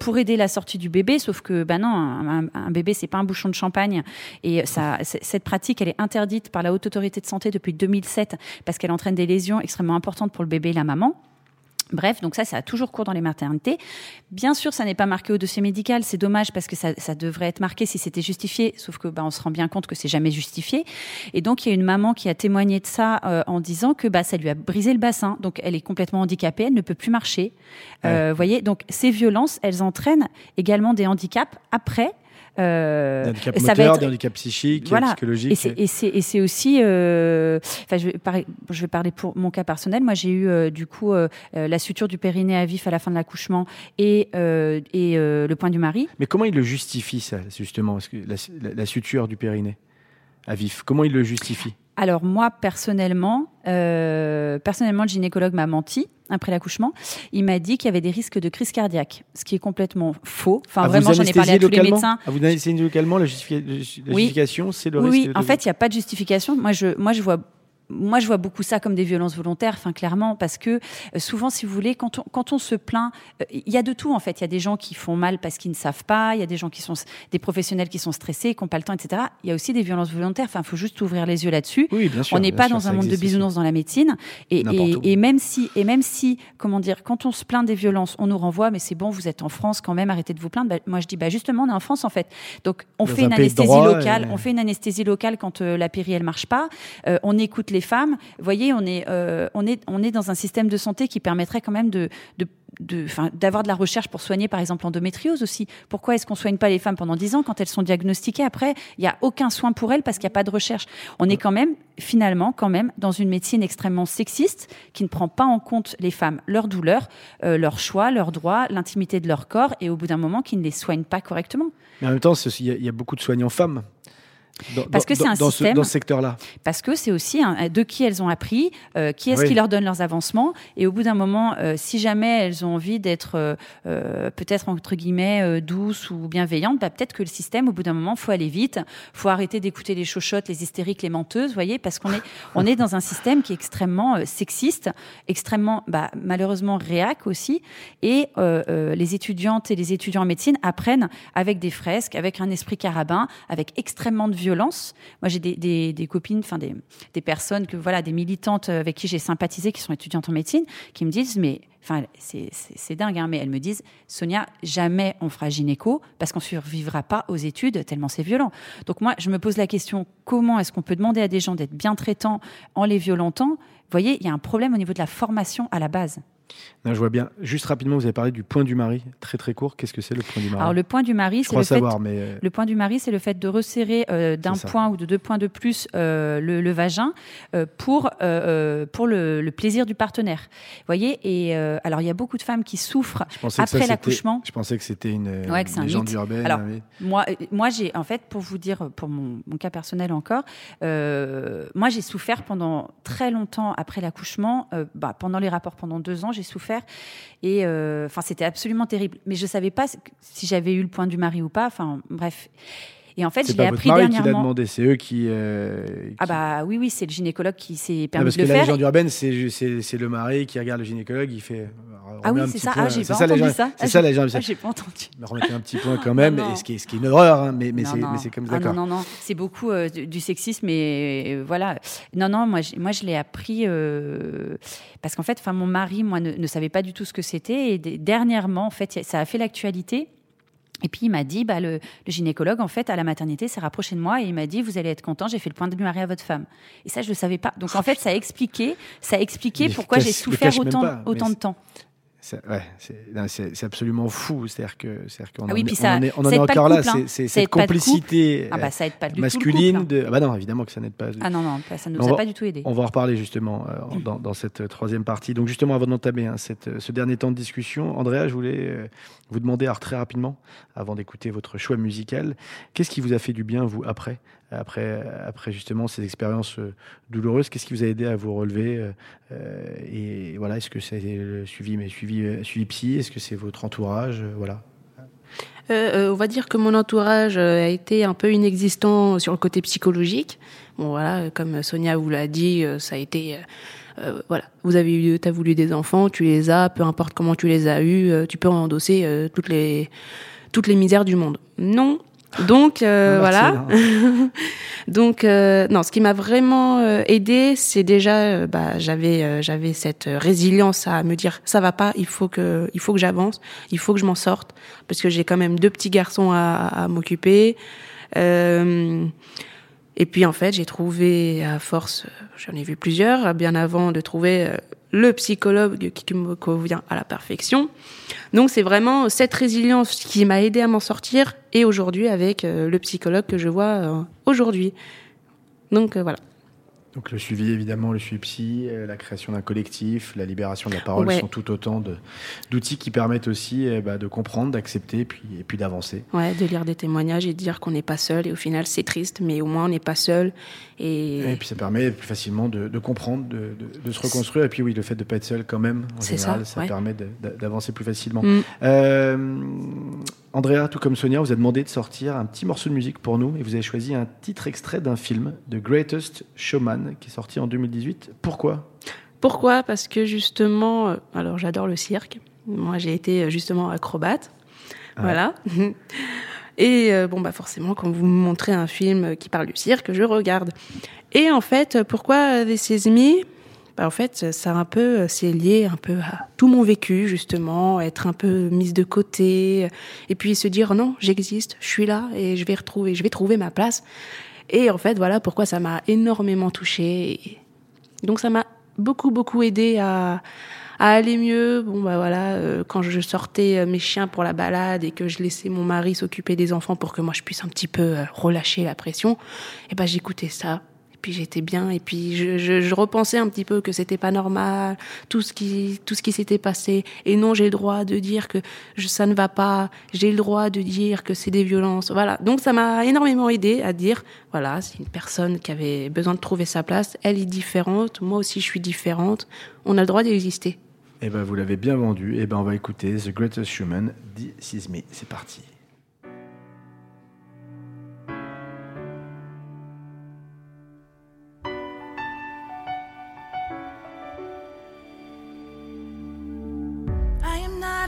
pour aider la sortie du bébé. Sauf que, ben non, un, un- bébé, c'est pas un bouchon de champagne. Et ça, cette pratique, elle est interdite par la haute autorité de santé depuis 2007 parce qu'elle entraîne des lésions extrêmement importantes pour le bébé et la maman. Bref, donc ça, ça a toujours cours dans les maternités. Bien sûr, ça n'est pas marqué au dossier médical. C'est dommage parce que ça, ça devrait être marqué si c'était justifié. Sauf que, bah, on se rend bien compte que c'est jamais justifié. Et donc, il y a une maman qui a témoigné de ça euh, en disant que bah, ça lui a brisé le bassin. Donc, elle est complètement handicapée, elle ne peut plus marcher. Euh, voyez, donc ces violences, elles entraînent également des handicaps après. Euh, Des handicaps ça va moteurs, être- des handicaps psychiques, Voilà. psychologiques. Et c'est- aussi, euh, enfin, je, vais parler, je vais parler pour mon cas personnel. Moi, j'ai eu euh, du coup euh, la suture du périnée à vif à la fin de l'accouchement et, et le point du mari. Mais comment il le justifie, ça, justement? Parce que la, la- la suture du périnée à vif, comment il le justifie? Alors moi, personnellement, euh, personnellement, le gynécologue m'a menti après l'accouchement. Il m'a dit qu'il y avait des risques de crise cardiaque, ce qui est complètement faux. Enfin, Ah, vraiment, j'en ai parlé à tous les médecins. Ah, vous anesthésiez localement, la, justifi- la Oui. justification, c'est le Oui, risque oui, de- en fait, il n'y a pas de justification. Moi, je, moi, je vois. Moi, je vois beaucoup ça comme des violences volontaires, enfin clairement, parce que euh, souvent, si vous voulez, quand on, quand on se plaint, euh, il y a de tout en fait. Il y a des gens qui font mal parce qu'ils ne savent pas, il y a des gens qui sont des professionnels qui sont stressés, qui n'ont pas le temps, etc. Il y a aussi des violences volontaires. Enfin, il faut juste ouvrir les yeux là-dessus. Oui, bien sûr. on n'est pas sûr, dans un monde de aussi. bisounours dans la médecine. Et, et, même si, et même si, comment dire, quand on se plaint des violences, on nous renvoie, mais c'est bon, vous êtes en France quand même, arrêtez de vous plaindre. Bah, moi, je dis, bah justement, on est en France en fait. Donc, on Dans fait un une anesthésie locale. et- On fait une anesthésie locale quand euh, la péri elle marche pas. Euh, on écoute les femmes. Vous voyez, on est, euh, on est, on est dans un système de santé qui permettrait quand même de, de d'avoir de la recherche pour soigner, par exemple, l'endométriose aussi. Pourquoi est-ce qu'on soigne pas les femmes pendant 10 ans quand elles sont diagnostiquées après Il n'y a aucun soin pour elles parce qu'il n'y a pas de recherche. On est quand même, finalement, quand même, dans une médecine extrêmement sexiste qui ne prend pas en compte les femmes, leurs douleurs, euh, leurs choix, leurs droits, l'intimité de leur corps et au bout d'un moment, qui ne les soigne pas correctement. Mais en même temps, il y a beaucoup de soignants femmes. Dans, Parce que c'est un dans ce, système- dans ce secteur-là. Parce que c'est aussi un- de qui elles ont appris, euh, qui est-ce Oui. qui leur donne leurs avancements. Et au bout d'un moment, euh, si jamais elles ont envie d'être euh, peut-être entre guillemets douces ou bienveillantes, bah, peut-être que le système, au bout d'un moment, faut aller vite, faut arrêter d'écouter les chochottes, les hystériques, les menteuses, voyez, parce qu'on est on est dans un système qui est extrêmement sexiste, extrêmement bah, malheureusement réac aussi. Et les étudiantes et les étudiants en médecine apprennent avec des fresques, avec un esprit carabin, avec extrêmement de violence. Moi, j'ai des, copines, enfin des, personnes que voilà, des militantes avec qui j'ai sympathisé, qui sont étudiantes en médecine, qui me disent mais Enfin, c'est dingue, hein, mais elles me disent, Sonia, jamais on fera gynéco parce qu'on survivra pas aux études tellement c'est violent. Donc moi, je me pose la question, comment est-ce qu'on peut demander à des gens d'être bien traitants en les violentant? Vous voyez, il y a un problème au niveau de la formation à la base. Non, je vois bien. Juste rapidement, vous avez parlé du point du mari. Très très court. Qu'est-ce que c'est le point du mari Alors le point du mari, c'est le fait savoir, mais Le point du mari, c'est le fait de resserrer euh, d'un point ou de deux points de plus euh, le, le vagin euh, pour, pour le, le plaisir du partenaire. Vous voyez Et alors, il y a beaucoup de femmes qui souffrent. Après l'accouchement- Je pensais que c'était une Ouais, que c'est un légende mythe. urbaine. Alors, mais- Moi, moi j'ai, en fait, pour vous dire, pour mon, mon cas personnel encore, moi, j'ai souffert pendant très longtemps après l'accouchement. bah, pendant les rapports, pendant deux ans, j'ai souffert. Et euh, enfin, c'était absolument terrible. Mais je savais pas si j'avais eu le point du mari ou pas. Enfin, bref. Et en fait, c'est je l'ai appris mari qui l'a dernièrement. demandé, c'est eux qui. euh, Ah qui- bah oui, oui, c'est le gynécologue qui s'est Ah, permis parce de que le la faire. légende urbaine, c'est c'est- c'est le mari qui regarde le gynécologue, il fait. Ah oui, c'est ça. point. Ah, j'ai pas ça, entendu ça. C'est Ah, ça la légende. Ah, j'ai pas entendu. Mais remettez un petit point quand même, Non, non. et ce, qui est, ce qui est une horreur, hein, mais, c'est comme Ah, d'accord. non, non, non, c'est beaucoup euh, du, sexisme, mais euh, voilà. Non, non, moi, je- moi, je l'ai appris euh, parce qu'en fait, mon mari, moi, ne, ne savait pas du tout ce que c'était, et dernièrement, en fait, ça a fait l'actualité. Et puis il m'a dit, bah, le, le gynécologue, en fait, à la maternité, s'est rapproché de moi et il m'a dit, vous allez être content, j'ai fait le point de mari à votre femme. Et ça, je ne le savais pas. Donc en fait, ça a expliqué, ça a expliqué pourquoi j'ai souffert même autant, pas, autant de temps. C'est ouais, absolument fou. C'est-à-dire que, c'est-à-dire qu'on Ah oui, en, ça- on en est, on en encore là. hein. C'est cette complicité Ah bah euh, ça aide pas du tout le masculine. couple. de... Ah bah non, évidemment que ça n'aide pas. Ah non, non, ça ne On nous va- a pas du tout aidé. On va en reparler justement euh, dans, dans cette euh, troisième partie. Donc justement, avant d'entamer hein, ce dernier temps de discussion, Andrea, je voulais euh, vous demander alors, très rapidement, avant d'écouter votre choix musical, qu'est-ce qui vous a fait du bien, vous, après après, après justement ces expériences euh, douloureuses, qu'est-ce qui vous a aidé à vous relever euh, Et voilà, est-ce que c'est le suivi, mais suivi, euh, suivi psy Est-ce que c'est votre entourage Voilà. On va dire que mon entourage a été un peu inexistant sur le côté psychologique. Bon voilà, comme Sonia vous l'a dit, ça a été euh, voilà, vous avez eu, t'as voulu des enfants, tu les as, peu importe comment tu les as eus, tu peux endosser toutes les toutes les misères du monde. Non. Donc euh, voilà. Donc euh, non, ce qui m'a vraiment euh, aidé, c'est déjà euh, bah, j'avais euh, j'avais cette résilience à me dire ça va pas, il faut que il faut que j'avance, il faut que je m'en sorte parce que j'ai quand même deux petits garçons à, à m'occuper. Euh, et puis en fait, j'ai trouvé à force, j'en ai vu plusieurs bien avant de trouver euh, le psychologue qui me convient à la perfection. Donc c'est vraiment cette résilience qui m'a aidé à m'en sortir et aujourd'hui avec euh, le psychologue que je vois euh, aujourd'hui. Donc euh, voilà. Donc le suivi, évidemment, le suivi psy, euh, la création d'un collectif, la libération de la parole Ouais. sont tout autant d'outils qui permettent aussi euh, bah, de comprendre, d'accepter et puis, et puis d'avancer. Ouais, de lire des témoignages et de dire qu'on n'est pas seul. Et au final, c'est triste, mais au moins on n'est pas seul. Et, Et puis ça permet plus facilement de, de comprendre, de, de- de se reconstruire. Et puis oui, le fait de ne pas être seul quand même, en général, ça, ouais. permet d'avancer plus facilement. Mm. Euh, Andrea, tout comme Sonia, vous a demandé de sortir un petit morceau de musique pour nous et vous avez choisi un titre extrait d'un film, The Greatest Showman, qui est sorti en 2018. Pourquoi? Pourquoi? Parce que justement, euh, alors j'adore le cirque. Moi, j'ai été euh, justement acrobate. Ah. Voilà. Et euh, bon, bah forcément, quand vous me montrez un film qui parle du cirque, je regarde. Et en fait, pourquoi This Is Me bah, En fait, ça un peu, c'est lié un peu à tout mon vécu, justement, être un peu mise de côté, et puis se dire non, j'existe, je suis là, et je vais retrouver, je vais trouver ma place. Et en fait, voilà pourquoi ça m'a énormément touchée. Donc ça m'a beaucoup beaucoup aidé à, aller mieux. Bon bah voilà, euh, quand je sortais euh, mes chiens pour la balade et que je laissais mon mari s'occuper des enfants pour que moi je puisse un petit peu euh, relâcher la pression, et ben j'écoutais ça. Puis j'étais bien et puis je, repensais un petit peu que c'était pas normal tout ce qui tout ce qui s'était passé. Et non j'ai le droit de dire que ça ne va pas. J'ai le droit de dire que c'est des violences. Voilà. Donc ça m'a énormément aidé à dire voilà c'est une personne qui avait besoin de trouver sa place elle est différente. Moi aussi je suis différente. On a le droit d'exister. Eh ben, vous l'avez bien vendu. Eh ben, on va écouter The Greatest Human, This Is Me. C'est parti.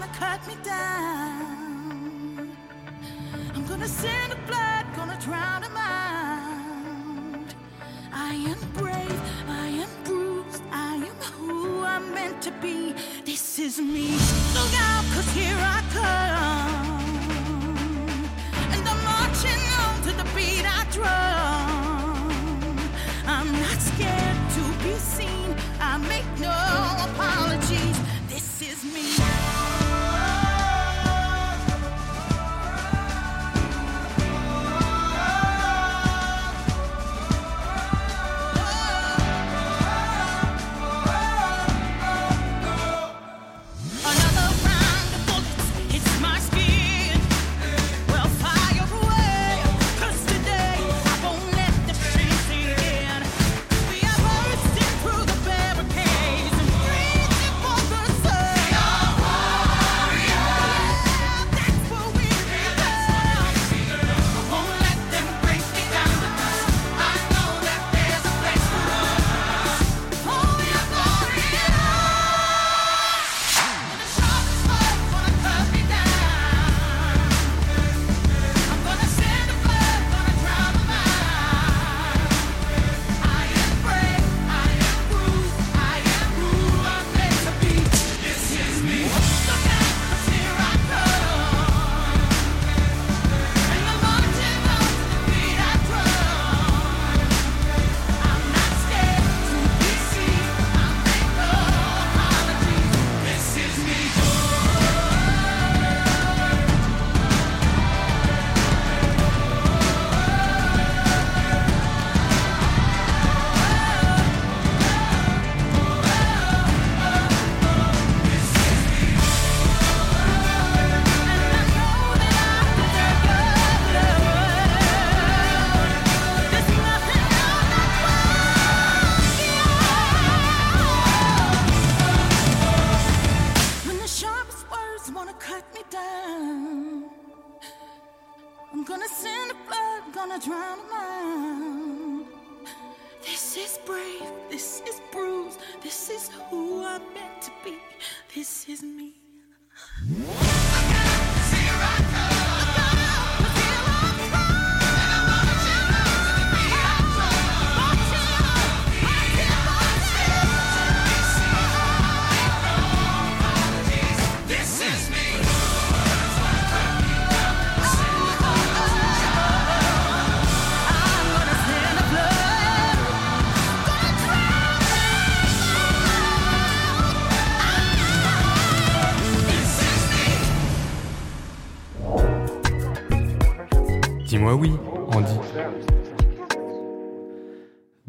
Wanna cut me down, I'm gonna send the blood, gonna drown them out. I am brave, I am bruised, I am who I'm meant to be. This is me. Look out, cause here I come. And I'm marching on to the beat I drum. I'm not scared to be seen. I make no apologies. This is me.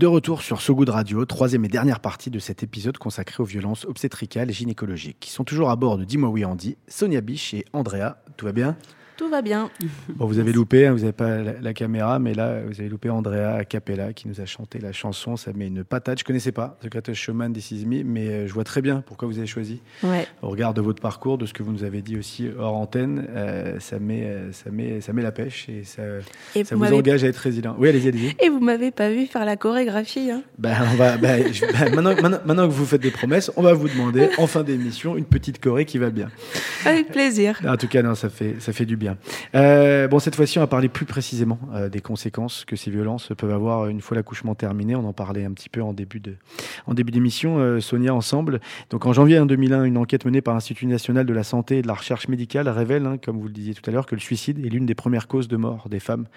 De retour sur So Good Radio, troisième et dernière partie de cet épisode consacré aux violences obstétricales et gynécologiques, qui sont toujours à bord de Dis-moi oui Andy, Sonia Biche et Andrea. Tout va bien? Tout va bien. Bon, vous avez loupé, hein, vous n'avez pas la, la caméra, mais là, vous avez loupé Andrea a cappella qui nous a chanté la chanson. Ça met une patate. Je connaissais pas The Greatest Showman This Is Me, mais euh, je vois très bien pourquoi vous avez choisi. Ouais. Au regard de votre parcours, de ce que vous nous avez dit aussi hors antenne, euh, ça, met, euh, ça, met, ça met la pêche et ça, Et ça vous engage à être résilient. Oui, allez-y, allez-y. Et vous m'avez pas vu faire la chorégraphie. Hein Ben, on va, ben, je- ben, maintenant, maintenant, maintenant que vous faites des promesses, on va vous demander en fin d'émission une petite choré qui va bien. Avec plaisir. En tout cas, non, ça fait, ça fait du bien. Euh, bon, cette fois-ci, on va parler plus précisément euh, des conséquences que ces violences peuvent avoir une fois l'accouchement terminé. On en parlait un petit peu en début de, en début d'émission, euh, Sonia, ensemble. Donc, en janvier hein, 2001, une enquête menée par l'Institut national de la santé et de la recherche médicale révèle, hein, comme vous le disiez tout à l'heure, que le suicide est l'une des premières causes de mort des femmes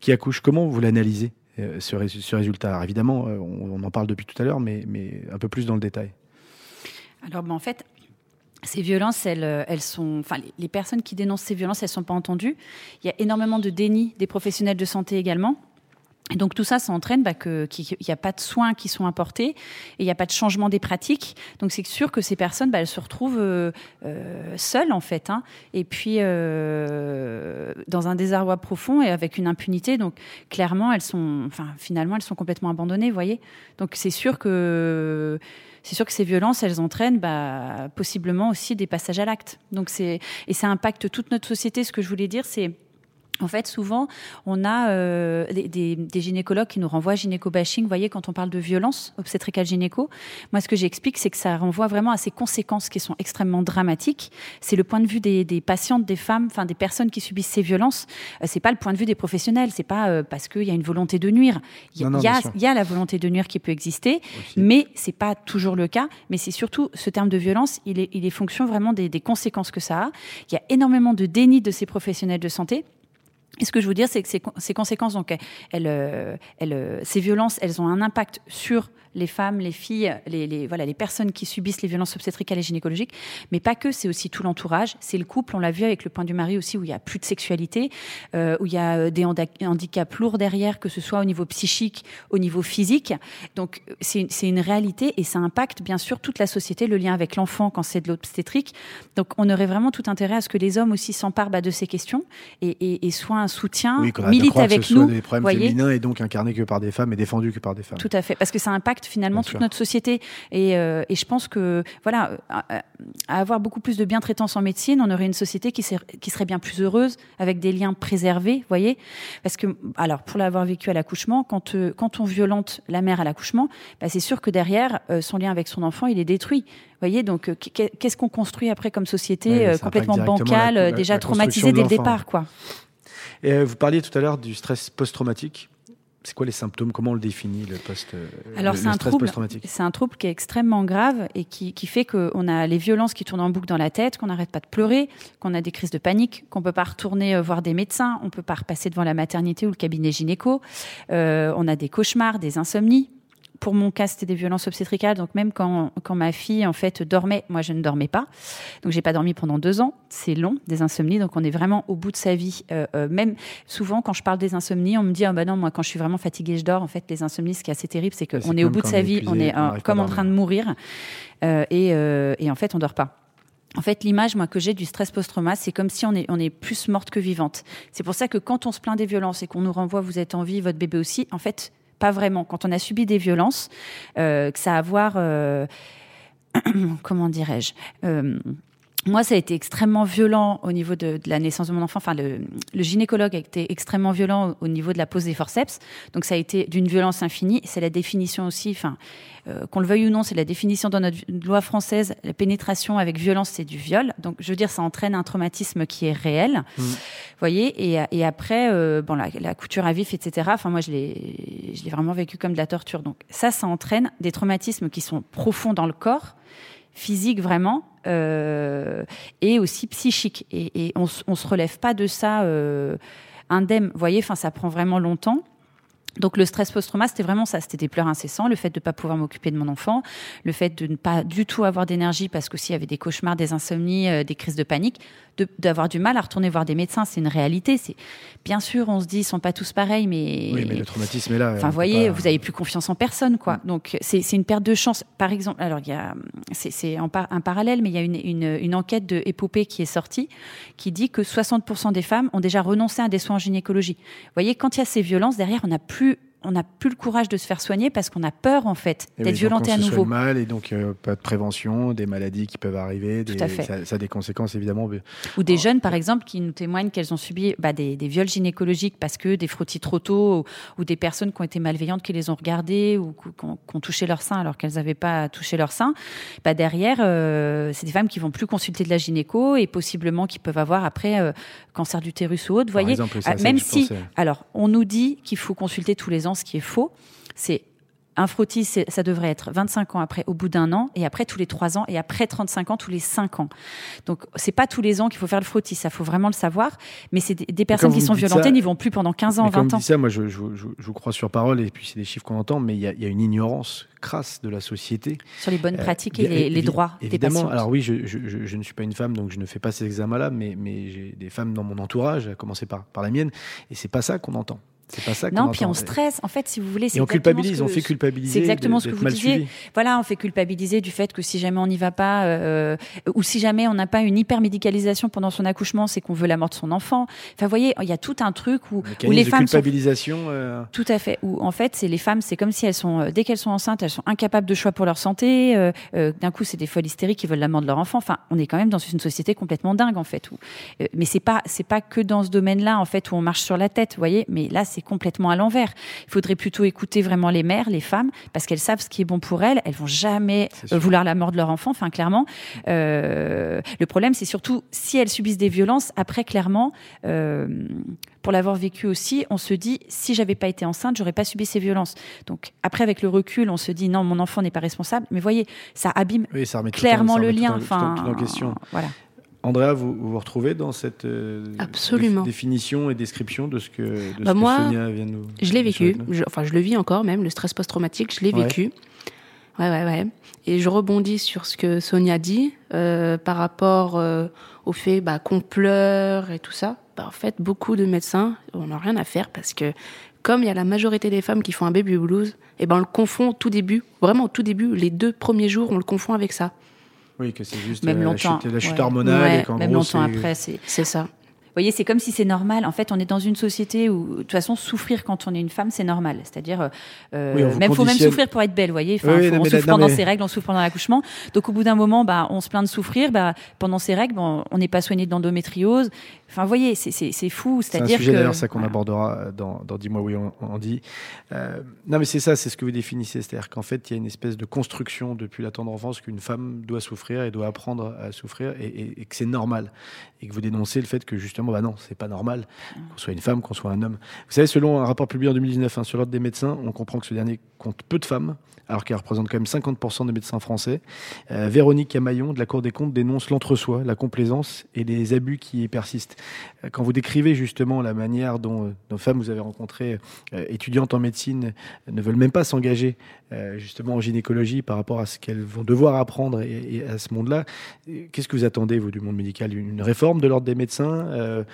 qui accouchent. Comment vous l'analysez ce, rés- ce résultat? Alors, Évidemment, on, on en parle depuis tout à l'heure, mais, mais un peu plus dans le détail. Alors, ben, en fait, ces violences, elles, euh, elles sont, enfin, les- personnes qui dénoncent ces violences, elles sont pas entendues. Il y a énormément de déni des professionnels de santé également. Et donc tout ça, ça entraîne bah, qu'il n'y a pas de soins qui sont apportés et il n'y a pas de changement des pratiques. Donc c'est sûr que ces personnes, bah, elles se retrouvent euh, euh, seules en fait, hein, et puis dans un désarroi profond et avec une impunité. Donc clairement, elles sont, enfin finalement, elles sont complètement abandonnées, vous voyez. Donc c'est sûr que c'est sûr que ces violences, elles entraînent bah, possiblement aussi des passages à l'acte. Donc c'est et ça impacte toute notre société. Ce que je voulais dire, c'est en fait, souvent, on a euh, des, des- des gynécologues qui nous renvoient à gynéco-bashing. Vous voyez, quand on parle de violence obstétricale gynéco, moi, ce que j'explique, c'est que ça renvoie vraiment à ces conséquences qui sont extrêmement dramatiques. C'est le point de vue des, des patientes, des femmes, enfin des personnes qui subissent ces violences. Euh, c'est pas le point de vue des professionnels. C'est pas euh, parce qu'il y a une volonté de nuire. Il y, Non, non, a- y a la volonté de nuire qui peut exister, Aussi. mais c'est pas toujours le cas. Mais c'est surtout ce terme de violence, il est, il est fonction vraiment des, des conséquences que ça a. Il y a énormément de déni de ces professionnels de santé. Et ce que je veux dire, c'est que ces, con- ces conséquences, donc, euh, euh, ces violences, elles ont un impact sur les femmes, les filles, les, les- voilà, les personnes qui subissent les violences obstétricales et gynécologiques, mais pas que, c'est aussi tout l'entourage, c'est le couple, on l'a vu avec le point du mari aussi, où il y a plus de sexualité, euh, où il y a euh, des handicaps lourds derrière, que ce soit au niveau psychique, au niveau physique. Donc c'est une, réalité et ça impacte bien sûr toute la société, le lien avec l'enfant quand c'est de l'obstétrique. Donc on aurait vraiment tout intérêt à ce que les hommes aussi s'emparent bah, de ces questions et, et, et soient un soutien, Oui, militent croire que avec ce soit nous. des problèmes voyez féminins et donc incarnés que par des femmes et défendus que par des femmes. Tout à fait, parce que ça impacte finalement Bien toute sûr. notre société. Et, euh, et je pense que, voilà, à, à avoir beaucoup plus de bientraitance en médecine, on aurait une société qui, ser- qui serait bien plus heureuse, avec des liens préservés, voyez Parce que, alors, pour l'avoir vécu à l'accouchement, quand, euh, quand on violente la mère à l'accouchement, bah, c'est sûr que derrière, euh, son lien avec son enfant, il est détruit. Voyez, donc qu'est- qu'est-ce qu'on construit après comme société Ouais, complètement bancale, la- déjà la traumatisée dès le départ, quoi. Et vous parliez tout à l'heure du stress post-traumatique. C'est quoi les symptômes? Comment on le définit, le, post, euh, Alors le, c'est un stress trouble, post-traumatique? c'est un trouble qui est extrêmement grave et qui, qui fait qu'on a les violences qui tournent en boucle dans la tête, qu'on n'arrête pas de pleurer, qu'on a des crises de panique, qu'on peut pas retourner euh, voir des médecins, on peut pas repasser devant la maternité ou le cabinet gynéco, euh, on a des cauchemars, des insomnies. Pour mon cas, c'était des violences obstétricales. Donc même quand, quand ma fille en fait dormait, moi je ne dormais pas. Donc j'ai pas dormi pendant deux ans. C'est long, des insomnies. Donc on est vraiment au bout de sa vie. Euh, euh, même souvent quand je parle des insomnies, on me dit ah bah non moi quand je suis vraiment fatiguée je dors. En fait les insomnies, ce qui est assez terrible, c'est qu'on est que au bout de sa est vie, on est on euh, comme en train de mourir Euh, et, euh, et en fait on dort pas. En fait, l'image, moi, que j'ai du stress post-trauma, c'est comme si on est, on est plus morte que vivante. C'est pour ça que quand on se plaint des violences et qu'on nous renvoie, vous êtes en vie, votre bébé aussi, en fait, pas vraiment. Quand on a subi des violences, euh, que ça a à voir, euh, comment dirais-je, euh, moi, ça a été extrêmement violent au niveau de, de la naissance de mon enfant. Enfin, le, le, gynécologue a été extrêmement violent au, au, niveau de la pose des forceps. Donc, ça a été d'une violence infinie. C'est la définition aussi, enfin, euh, qu'on le veuille ou non, c'est la définition dans notre loi française. La pénétration avec violence, c'est du viol. Donc, je veux dire, ça entraîne un traumatisme qui est réel. Mmh. Vous voyez et, et, après, euh, bon, la, la, couture à vif, etc. Enfin, moi, je l'ai, je l'ai vraiment vécu comme de la torture. Donc, ça, ça entraîne des traumatismes qui sont profonds dans le corps physique vraiment euh, et aussi psychique. Et, et on, on se relève pas de ça euh, indemne. Vous voyez, enfin, ça prend vraiment longtemps. Donc le stress post-trauma, c'était vraiment ça, c'était des pleurs incessants, le fait de ne pas pouvoir m'occuper de mon enfant, le fait de ne pas du tout avoir d'énergie parce qu'aussi il y avait des cauchemars, des insomnies, euh, des crises de panique, d'avoir du mal à retourner voir des médecins, c'est une réalité. C'est bien sûr, on se dit ils sont pas tous pareils, mais oui, mais le traumatisme est là. Enfin, voyez, pas... vous avez plus confiance en personne, quoi. Mm. Donc c'est une perte de chance. Par exemple, alors il y a c'est un parallèle, mais il y a une, une, une enquête de épopée qui est sortie qui dit que 60% des femmes ont déjà renoncé à des soins en gynécologie. Vous voyez, quand il y a ces violences derrière, on n'a plus plus on n'a plus le courage de se faire soigner parce qu'on a peur en fait d'être oui, violenté à nouveau. mal et donc euh, pas de prévention, des maladies qui peuvent arriver, des, Tout à fait. Ça, ça, a des conséquences évidemment. Ou des jeunes par exemple qui nous témoignent qu'elles ont subi bah, des, des, viols gynécologiques parce que des frottis trop tôt ou, ou, des personnes qui ont été malveillantes qui les ont regardées ou qui ont, qui ont touché leur sein alors qu'elles n'avaient pas touché leur sein. Bah, derrière, euh, c'est des femmes qui vont plus consulter de la gynéco et possiblement qui peuvent avoir après euh, cancer d'utérus ou autre. Vous voyez, exemple, ça, même si, pensais. alors on nous dit qu'il faut consulter tous les ans, ce qui est faux. C'est un frottis, ça devrait être 25 ans après, au bout d'un an, et après tous les 3 ans, et après 35 ans, tous les 5 ans. Donc, c'est pas tous les ans qu'il faut faire le frottis, ça faut vraiment le savoir. Mais c'est des, des personnes qui sont violentées n'y vont plus pendant 15 ans, mais 20 comme ans. ça, moi, je, je, je, je, vous crois sur parole, et puis c'est des chiffres qu'on entend, mais il y, y, a une ignorance crasse de la société. Sur les bonnes pratiques euh, et les, les droits évidemment, des patients. Alors oui, je, ne suis pas une femme, donc je ne fais pas ces examens-là, mais, mais j'ai des femmes dans mon entourage, à commencer par, par la mienne, et c'est pas ça qu'on entend. C'est pas ça. Non, puis on stresse. En fait, si vous voulez, et on culpabilise. Que, on fait culpabiliser. C'est exactement ce que vous disiez. Suivi. Voilà, on fait culpabiliser du fait que si jamais on n'y va pas, euh, ou si jamais on n'a pas une hyper médicalisation pendant son accouchement, c'est qu'on veut la mort de son enfant. Enfin, vous voyez, il y a tout un truc où, où les de femmes culpabilisation. Sont... Euh... Tout à fait. Où en fait, c'est les femmes, c'est comme si elles sont dès qu'elles sont enceintes, elles sont incapables de choix pour leur santé. Euh, D'un coup, c'est des folles hystériques qui veulent la mort de leur enfant. Enfin, on est quand même dans une société complètement dingue en fait. Où, euh, mais c'est pas c'est pas que dans ce domaine-là en fait où on marche sur la tête, vous voyez. Mais là, c'est complètement à l'envers. Il faudrait plutôt écouter vraiment les mères, les femmes, parce qu'elles savent ce qui est bon pour elles. Elles vont jamais vouloir la mort de leur enfant, enfin clairement. Euh, le problème, c'est surtout si elles subissent des violences. Après, clairement, euh, pour l'avoir vécu aussi, on se dit si j'avais pas été enceinte, j'aurais pas subi ces violences. Donc après, avec le recul, on se dit non, mon enfant n'est pas responsable. Mais voyez, ça abîme oui, ça clairement tout, ça le lien. Tout, enfin, tout en question. Voilà. Andrea, vous vous retrouvez dans cette euh, Absolument. définition et description de ce que, de bah ce moi, que Sonia vient de nous Je l'ai vécu, je, enfin je le vis encore même, le stress post-traumatique, je l'ai Ouais. vécu. Ouais, ouais, ouais. Et je rebondis sur ce que Sonia dit euh, par rapport euh, au fait bah, qu'on pleure et tout ça. Bah, en fait, beaucoup de médecins, on n'a rien à faire parce que comme il y a la majorité des femmes qui font un baby blues, et ben on le confond au tout début, vraiment au tout début, les deux premiers jours, on le confond avec ça. Oui, que c'est juste Même euh, la longtemps, chute, la chute ouais. hormonale. Ouais, et même gros, longtemps après, C'est ça. Vous voyez, c'est comme si c'est normal. En fait, on est dans une société où, de toute façon, souffrir quand on est une femme, c'est normal. C'est-à-dire, euh, Oui, même faut même souffrir pour être belle, vous voyez. Enfin, Oui, faut- non, on souffre pendant mais- ses règles, on souffre pendant l'accouchement. Donc, au bout d'un moment, bah, on se plaint de souffrir. Bah, pendant ses règles, bon, on n'est pas soigné d'endométriose. Enfin, vous voyez, c'est- fou. C'est un C'est-à-dire sujet d'ailleurs, ça qu'on voilà. abordera dans, dans Dis-moi oui, on, on dit. Euh, non, mais c'est ça, c'est ce que vous définissez. C'est-à-dire qu'en fait, il y a une espèce de construction depuis la tendre enfance qu'une femme doit souffrir et doit apprendre à souffrir et, et- et que c'est normal. Et que vous dénoncez le fait que justement, bah non, c'est pas normal qu'on soit une femme, qu'on soit un homme. Vous savez, selon un rapport publié en 2019 hein, sur l'ordre des médecins, on comprend que ce dernier compte peu de femmes, alors qu'elle représente quand même 50% des médecins français. Euh, Véronique Camaillon de la Cour des comptes dénonce l'entre-soi, la complaisance et les abus qui y persistent. Euh, Quand vous décrivez justement la manière dont euh, nos femmes, vous avez rencontré euh, étudiantes en médecine, ne veulent même pas s'engager justement en gynécologie par rapport à ce qu'elles vont devoir apprendre et, et à ce monde-là, qu'est-ce que vous attendez, vous, du monde médical? Une réforme de l'ordre des médecins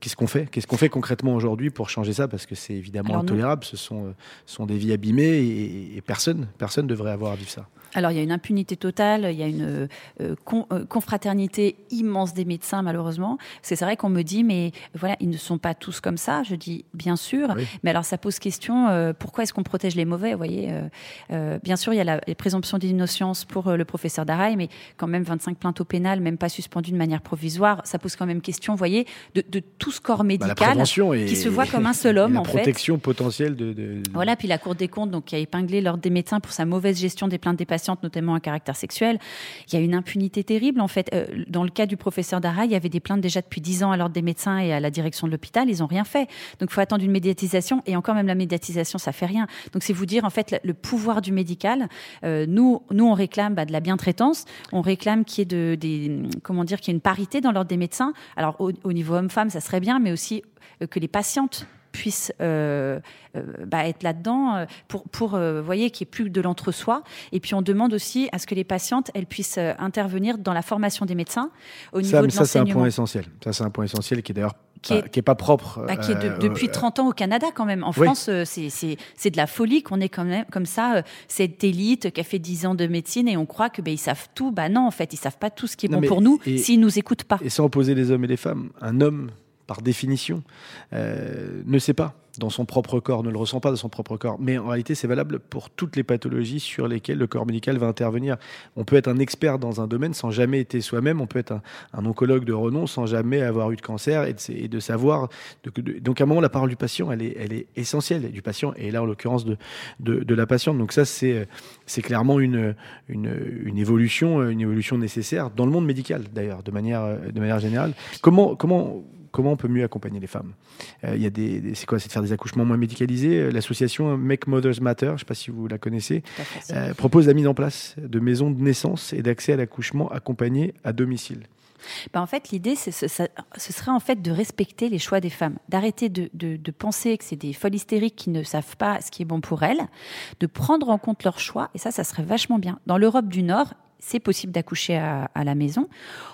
Qu'est-ce qu'on fait? Qu'est-ce qu'on fait concrètement aujourd'hui pour changer ça? Parce que c'est évidemment Alors nous- intolérable, ce sont, des vies abîmées et, et personne personne devrait avoir à vivre ça. Alors il y a une impunité totale, il y a une euh, con- euh, confraternité immense des médecins malheureusement. C'est vrai qu'on me dit mais voilà ils ne sont pas tous comme ça. Je dis bien sûr, Oui. mais alors ça pose question euh, pourquoi est-ce qu'on protège les mauvais Vous voyez, euh, euh, bien sûr il y a la, les présomptions d'innocence pour euh, le professeur Daraï, mais quand même 25 plaintes au pénal, même pas suspendues de manière provisoire, ça pose quand même question, vous voyez, de, de tout ce corps Bah, médical et, qui se voit comme un seul homme et la en fait. protection potentielle de, Voilà, puis la Cour des comptes, donc, qui a épinglé l'ordre des médecins pour sa mauvaise gestion des plaintes des notamment à caractère sexuel. Il y a une impunité terrible, en fait. Euh, dans le cas du professeur Dara, il y avait des plaintes déjà depuis 10 ans à l'ordre des médecins et à la direction de l'hôpital. Ils n'ont rien fait. Donc, il faut attendre une médiatisation. Et encore même la médiatisation, ça fait rien. Donc, c'est vous dire, en fait, le, pouvoir du médical. Euh, nous, nous, on réclame bah, de la bientraitance. On réclame qu'il y ait de, des, comment dire, qu'il y ait une parité dans l'ordre des médecins. Alors, au, au niveau homme-femme, ça serait bien, mais aussi euh, que les patientes puissent euh, euh, bah, être là-dedans euh, pour, pour voyez, qu'il n'y ait plus de l'entre-soi. Et puis on demande aussi à ce que les patientes, elles puissent intervenir dans la formation des médecins au niveau ça, de ça c'est un point essentiel. Ça c'est un point essentiel qui est d'ailleurs Qui pas- est- qui est pas propre. Bah, qui est de- euh, depuis euh, 30 ans au Canada quand même. En Oui. France, c'est- c'est c'est de la folie qu'on ait quand même comme ça cette élite qui a fait 10 ans de médecine et on croit que ben ils savent tout. Bah non, en fait, ils savent pas tout ce qui est Non, bon pour nous s'ils nous écoutent pas. Et sans opposer les hommes et les femmes, un homme, par définition, euh, ne sait pas dans son propre corps, ne le ressent pas dans son propre corps. Mais en réalité, c'est valable pour toutes les pathologies sur lesquelles le corps médical va intervenir. On peut être un expert dans un domaine sans jamais être soi-même. On peut être un, oncologue de renom sans jamais avoir eu de cancer et de, savoir. donc à un moment, la parole du patient, elle est, elle est essentielle. Du patient, et là, en l'occurrence, de, la patiente. Donc ça, c'est clairement une, évolution, une évolution nécessaire dans le monde médical, d'ailleurs, de manière, générale. Comment, comment on peut mieux accompagner les femmes Euh, Il y a des, des- c'est quoi C'est de faire des accouchements moins médicalisés. Euh, L'association Make Mothers Matter, je ne sais pas si vous la connaissez, euh, propose la mise en place de maisons de naissance et d'accès à l'accouchement accompagné à domicile. Bah, en fait, l'idée, ce, serait en fait de respecter les choix des femmes, d'arrêter de, de- de penser que c'est des folles hystériques qui ne savent pas ce qui est bon pour elles, de prendre en compte leurs choix, et ça, ça serait vachement bien. Dans l'Europe du Nord, c'est possible d'accoucher à, à la maison.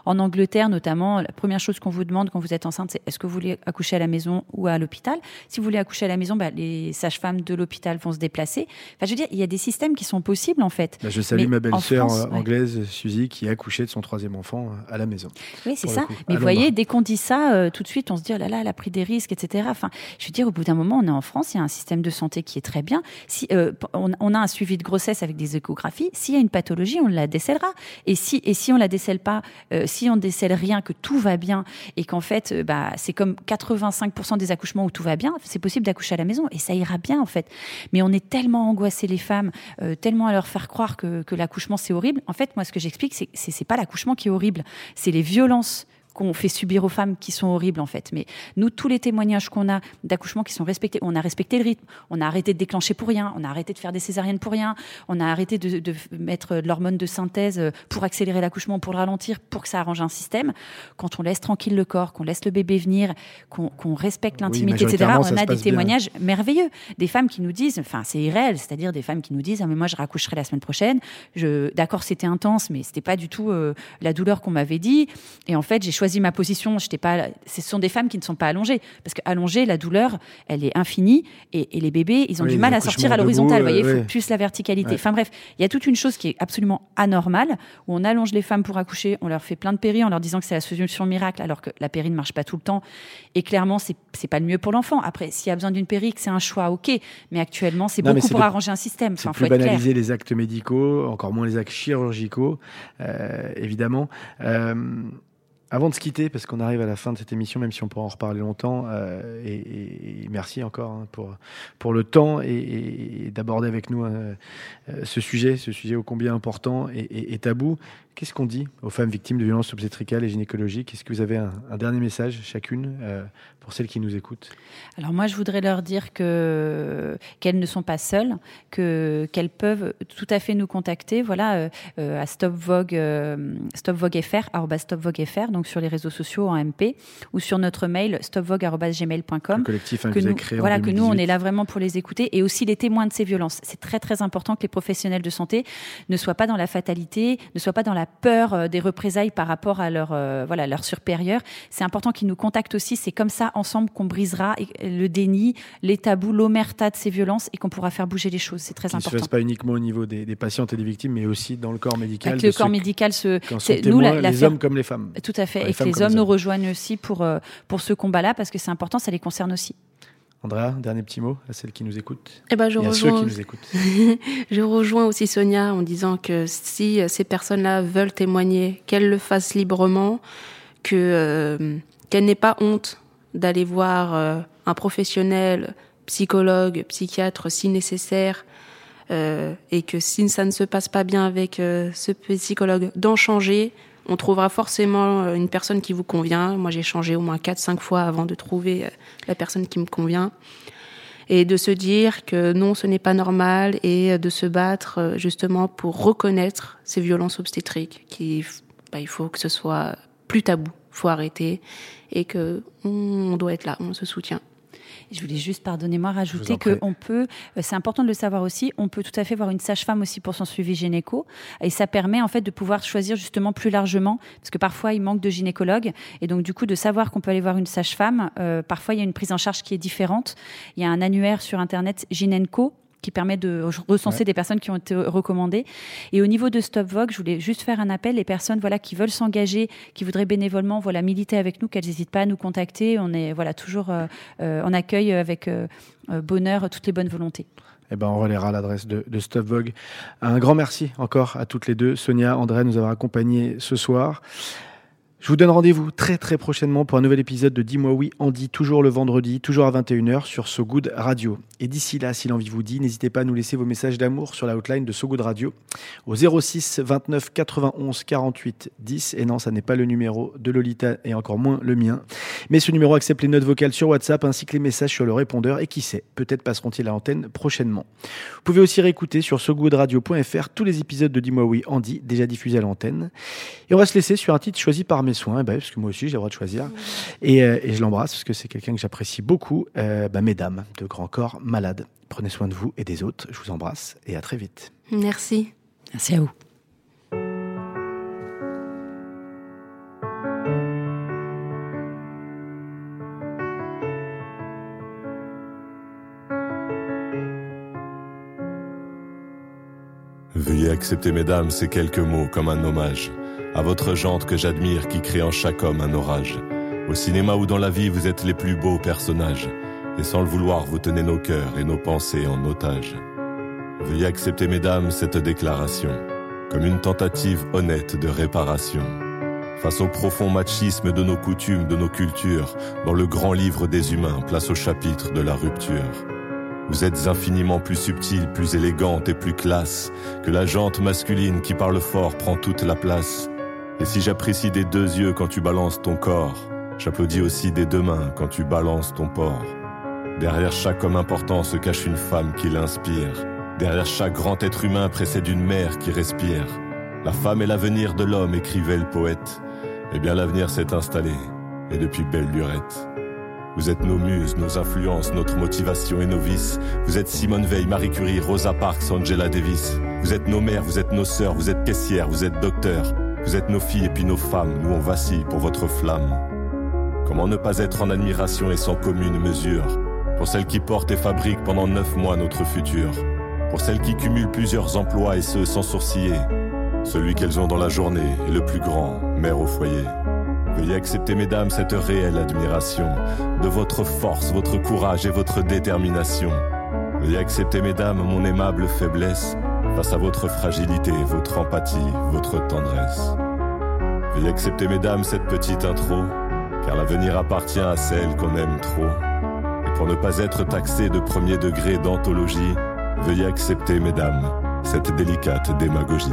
En Angleterre, notamment, la première chose qu'on vous demande quand vous êtes enceinte, c'est est-ce que vous voulez accoucher à la maison ou à l'hôpital? Si vous voulez accoucher à la maison, bah, les sages-femmes de l'hôpital vont se déplacer. Enfin, je veux dire, il y a des systèmes qui sont possibles, en fait. Bah, je salue Mais ma belle-sœur euh, ouais. anglaise, Suzy, qui a accouché de son troisième enfant euh, à la maison. Oui, c'est ça. Mais vous voyez, dès qu'on dit ça, euh, tout de suite, on se dit, oh là là, elle a pris des risques, etc. Enfin, je veux dire, au bout d'un moment, on est en France, il y a un système de santé qui est très bien. Si euh, on, on a un suivi de grossesse avec des échographies, s'il y a une pathologie, on la Et si, et si on la décèle pas, euh, si on décèle rien, que tout va bien, et qu'en fait, euh, bah, c'est comme 85% des accouchements où tout va bien, c'est possible d'accoucher à la maison, et ça ira bien, en fait. Mais on est tellement angoissé les femmes, euh, tellement à leur faire croire que, que l'accouchement c'est horrible. En fait, moi, ce que j'explique, c'est c'est c'est pas l'accouchement qui est horrible, c'est les violences qu'on fait subir aux femmes qui sont horribles en fait. Mais nous, tous les témoignages qu'on a d'accouchements qui sont respectés, on a respecté le rythme, on a arrêté de déclencher pour rien, on a arrêté de faire des césariennes pour rien, on a arrêté de, de mettre de l'hormone de synthèse euh, pour accélérer l'accouchement, pour le ralentir, pour que ça arrange un système. Quand on laisse tranquille le corps, qu'on laisse le bébé venir, qu'on respecte Oui, l'intimité, etc., on a des bien. témoignages merveilleux. Des femmes qui nous disent, enfin c'est irréel, c'est-à-dire des femmes qui nous disent, ah mais moi je raccoucherai la semaine prochaine. D'accord, c'était intense, mais c'était pas du tout euh, la douleur qu'on m'avait dit. Et en fait, j'ai choisi ma position. J'étais pas. Ce sont des femmes qui ne sont pas allongées, parce qu'allongée, la douleur, elle est infinie, et, et les bébés, ils ont Oui, du mal à sortir à l'horizontale. Vous voyez, il euh, faut plus la verticalité. Ouais. Enfin bref, il y a toute une chose qui est absolument anormale, où on allonge les femmes pour accoucher, on leur fait plein de péri en leur disant que c'est la solution miracle, alors que la péri ne marche pas tout le temps. Et clairement, c'est c'est pas le mieux pour l'enfant. Après, s'il y a besoin d'une péri, que c'est un choix, ok. Mais actuellement, c'est beaucoup pour arranger un système. Enfin, faut plus être clair. banaliser les actes médicaux, encore moins les actes chirurgicaux, euh, évidemment. Euh, avant de se quitter, parce qu'on arrive à la fin de cette émission, même si on pourra en reparler longtemps, euh, et, merci encore hein, pour, pour le temps et, d'aborder avec nous euh, euh, ce sujet, ce sujet ô combien important et tabou. Qu'est-ce qu'on dit aux femmes victimes de violences obstétricales et gynécologiques? Est-ce que vous avez un, un dernier message chacune euh, pour celles qui nous écoutent? Alors moi, je voudrais leur dire que qu'elles ne sont pas seules, que qu'elles peuvent tout à fait nous contacter. Voilà, euh, euh, à Stop Vogue, euh, Stop Vogue FR, arobase Stop Vogue FR, donc sur les réseaux sociaux en MP, ou sur notre mail stopvogue@gmail.com. Le collectif hein, que que nous, créé en voilà, que nous, on 2018. est là vraiment pour les écouter et aussi les témoins de ces violences. C'est très, très important que les professionnels de santé ne soient pas dans la fatalité, ne soient pas dans la peur euh, des représailles par rapport à leur, euh, voilà, leur supérieur. C'est important qu'ils nous contactent aussi. C'est comme ça, ensemble, qu'on brisera le déni, les tabous, l'omerta de ces violences et qu'on pourra faire bouger les choses. C'est très Qui ne se important. fasse pas uniquement au niveau des, des patientes et des victimes, mais aussi dans le corps médical. Avec le corps médical, sont c'est- nous, la- les hommes comme les femmes. Tout à fait. Et les que les hommes les nous rejoignent aussi pour, euh, pour ce combat-là, parce que c'est important, ça les concerne aussi. Andrea, dernier petit mot à celles qui nous écoutent Eh ben, je et à ceux rejoins, qui nous écoutent. je rejoins aussi Sonia en disant que si euh, ces personnes-là veulent témoigner, qu'elles le fassent librement, que euh, qu'elles n'aient pas honte d'aller voir euh, un professionnel, psychologue, psychiatre si nécessaire, euh, et que si ça ne se passe pas bien avec ce psychologue, d'en changer. On trouvera forcément euh, une personne qui vous convient. Moi, j'ai changé au moins 4-5 fois avant de trouver euh, la personne qui me convient et de se dire que non, ce n'est pas normal et de se battre euh, justement pour reconnaître ces violences obstétriques. Qui, bah, il faut que ce soit plus tabou, faut arrêter et que on doit être là, on se soutient. Je voulais juste, pardonnez-moi, rajouter qu'on peut, euh, c'est important de le savoir aussi, on peut tout à fait voir une sage-femme aussi pour son suivi gynéco. Et ça permet en fait de pouvoir choisir justement plus largement, parce que parfois il manque de gynécologues. Et donc du coup, de savoir qu'on peut aller voir une sage-femme, euh, parfois il y a une prise en charge qui est différente. Il y a un annuaire sur Internet, Gynenco, qui permet de recenser Ouais. des personnes qui ont été recommandées. Et au niveau de Stop Vogue, je voulais juste faire un appel. Les personnes voilà, qui veulent s'engager, qui voudraient bénévolement voilà, militer avec nous, qu'elles n'hésitent pas à nous contacter. On est voilà, toujours euh, euh, en accueil avec euh, bonheur toutes les bonnes volontés. Eh ben, on relaiera l'adresse de, de Stop Vogue. Un grand merci encore à toutes les deux, Sonia, Andrea, nous avoir accompagnés ce soir. Je vous donne rendez-vous très très prochainement pour un nouvel épisode de Dis-moi oui, Andy, toujours le vendredi, toujours à 21h sur So Good Radio. Et d'ici là, si l'envie vous dit, n'hésitez pas à nous laisser vos messages d'amour sur la hotline de So Good Radio au 06 29 91 48 10. Et non, ça n'est pas le numéro de Lolita et encore moins le mien. Mais ce numéro accepte les notes vocales sur WhatsApp ainsi que les messages sur le répondeur et qui sait, peut-être passeront-ils à l'antenne prochainement. Vous pouvez aussi réécouter sur sogoodradio.fr tous les épisodes de Dis-moi oui Andy déjà diffusés à l'antenne. Et on va se laisser sur un titre choisi par mes soins, bah, parce que moi aussi j'ai le droit de choisir. Et, euh, et je l'embrasse parce que c'est quelqu'un que j'apprécie beaucoup, euh, bah, mesdames de Grand Corps Malade. Prenez soin de vous et des autres. Je vous embrasse et à très vite. Merci. Merci à vous. Veuillez accepter, mesdames, ces quelques mots comme un hommage à votre jante que j'admire qui crée en chaque homme un orage. Au cinéma ou dans la vie, vous êtes les plus beaux personnages. Et sans le vouloir, vous tenez nos cœurs et nos pensées en otage. Veuillez accepter, mesdames, cette déclaration comme une tentative honnête de réparation. Face au profond machisme de nos coutumes, de nos cultures, dans le grand livre des humains, place au chapitre de la rupture. Vous êtes infiniment plus subtile, plus élégante et plus classe que la jante masculine qui parle fort prend toute la place. Et si j'apprécie des deux yeux quand tu balances ton corps, j'applaudis aussi des deux mains quand tu balances ton porc. Derrière chaque homme important se cache une femme qui l'inspire. Derrière chaque grand être humain précède une mère qui respire. La femme est l'avenir de l'homme, écrivait le poète. Eh bien l'avenir s'est installé, et depuis belle lurette. Vous êtes nos muses, nos influences, notre motivation et nos vices. Vous êtes Simone Veil, Marie Curie, Rosa Parks, Angela Davis. Vous êtes nos mères, vous êtes nos sœurs, vous êtes caissières, vous êtes docteurs. Vous êtes nos filles et puis nos femmes, nous on vacille pour votre flamme. Comment ne pas être en admiration et sans commune mesure Pour celles qui portent et fabriquent pendant neuf mois notre futur. Pour celles qui cumulent plusieurs emplois et ce sans sourciller. Celui qu'elles ont dans la journée est le plus grand, mère au foyer. Veuillez accepter, mesdames, cette réelle admiration de votre force, votre courage et votre détermination. Veuillez accepter, mesdames, mon aimable faiblesse face à votre fragilité, votre empathie, votre tendresse. Veuillez accepter, mesdames, cette petite intro, car l'avenir appartient à celle qu'on aime trop. Et pour ne pas être taxé de premier degré d'anthologie, veuillez accepter, mesdames, cette délicate démagogie.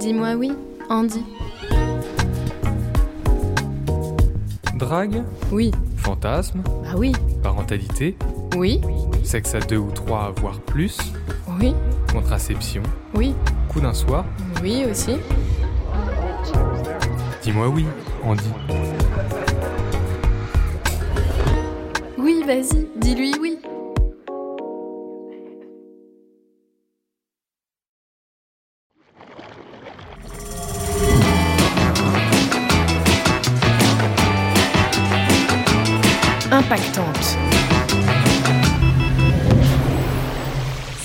Dis-moi oui, Andy. Drague, Oui. fantasme, Bah oui. parentalité, Oui. sexe à deux ou trois, voire plus, Oui. contraception, Oui. coup d'un soir. Oui aussi. Dis-moi oui, Andy. Oui, vas-y, dis-lui oui.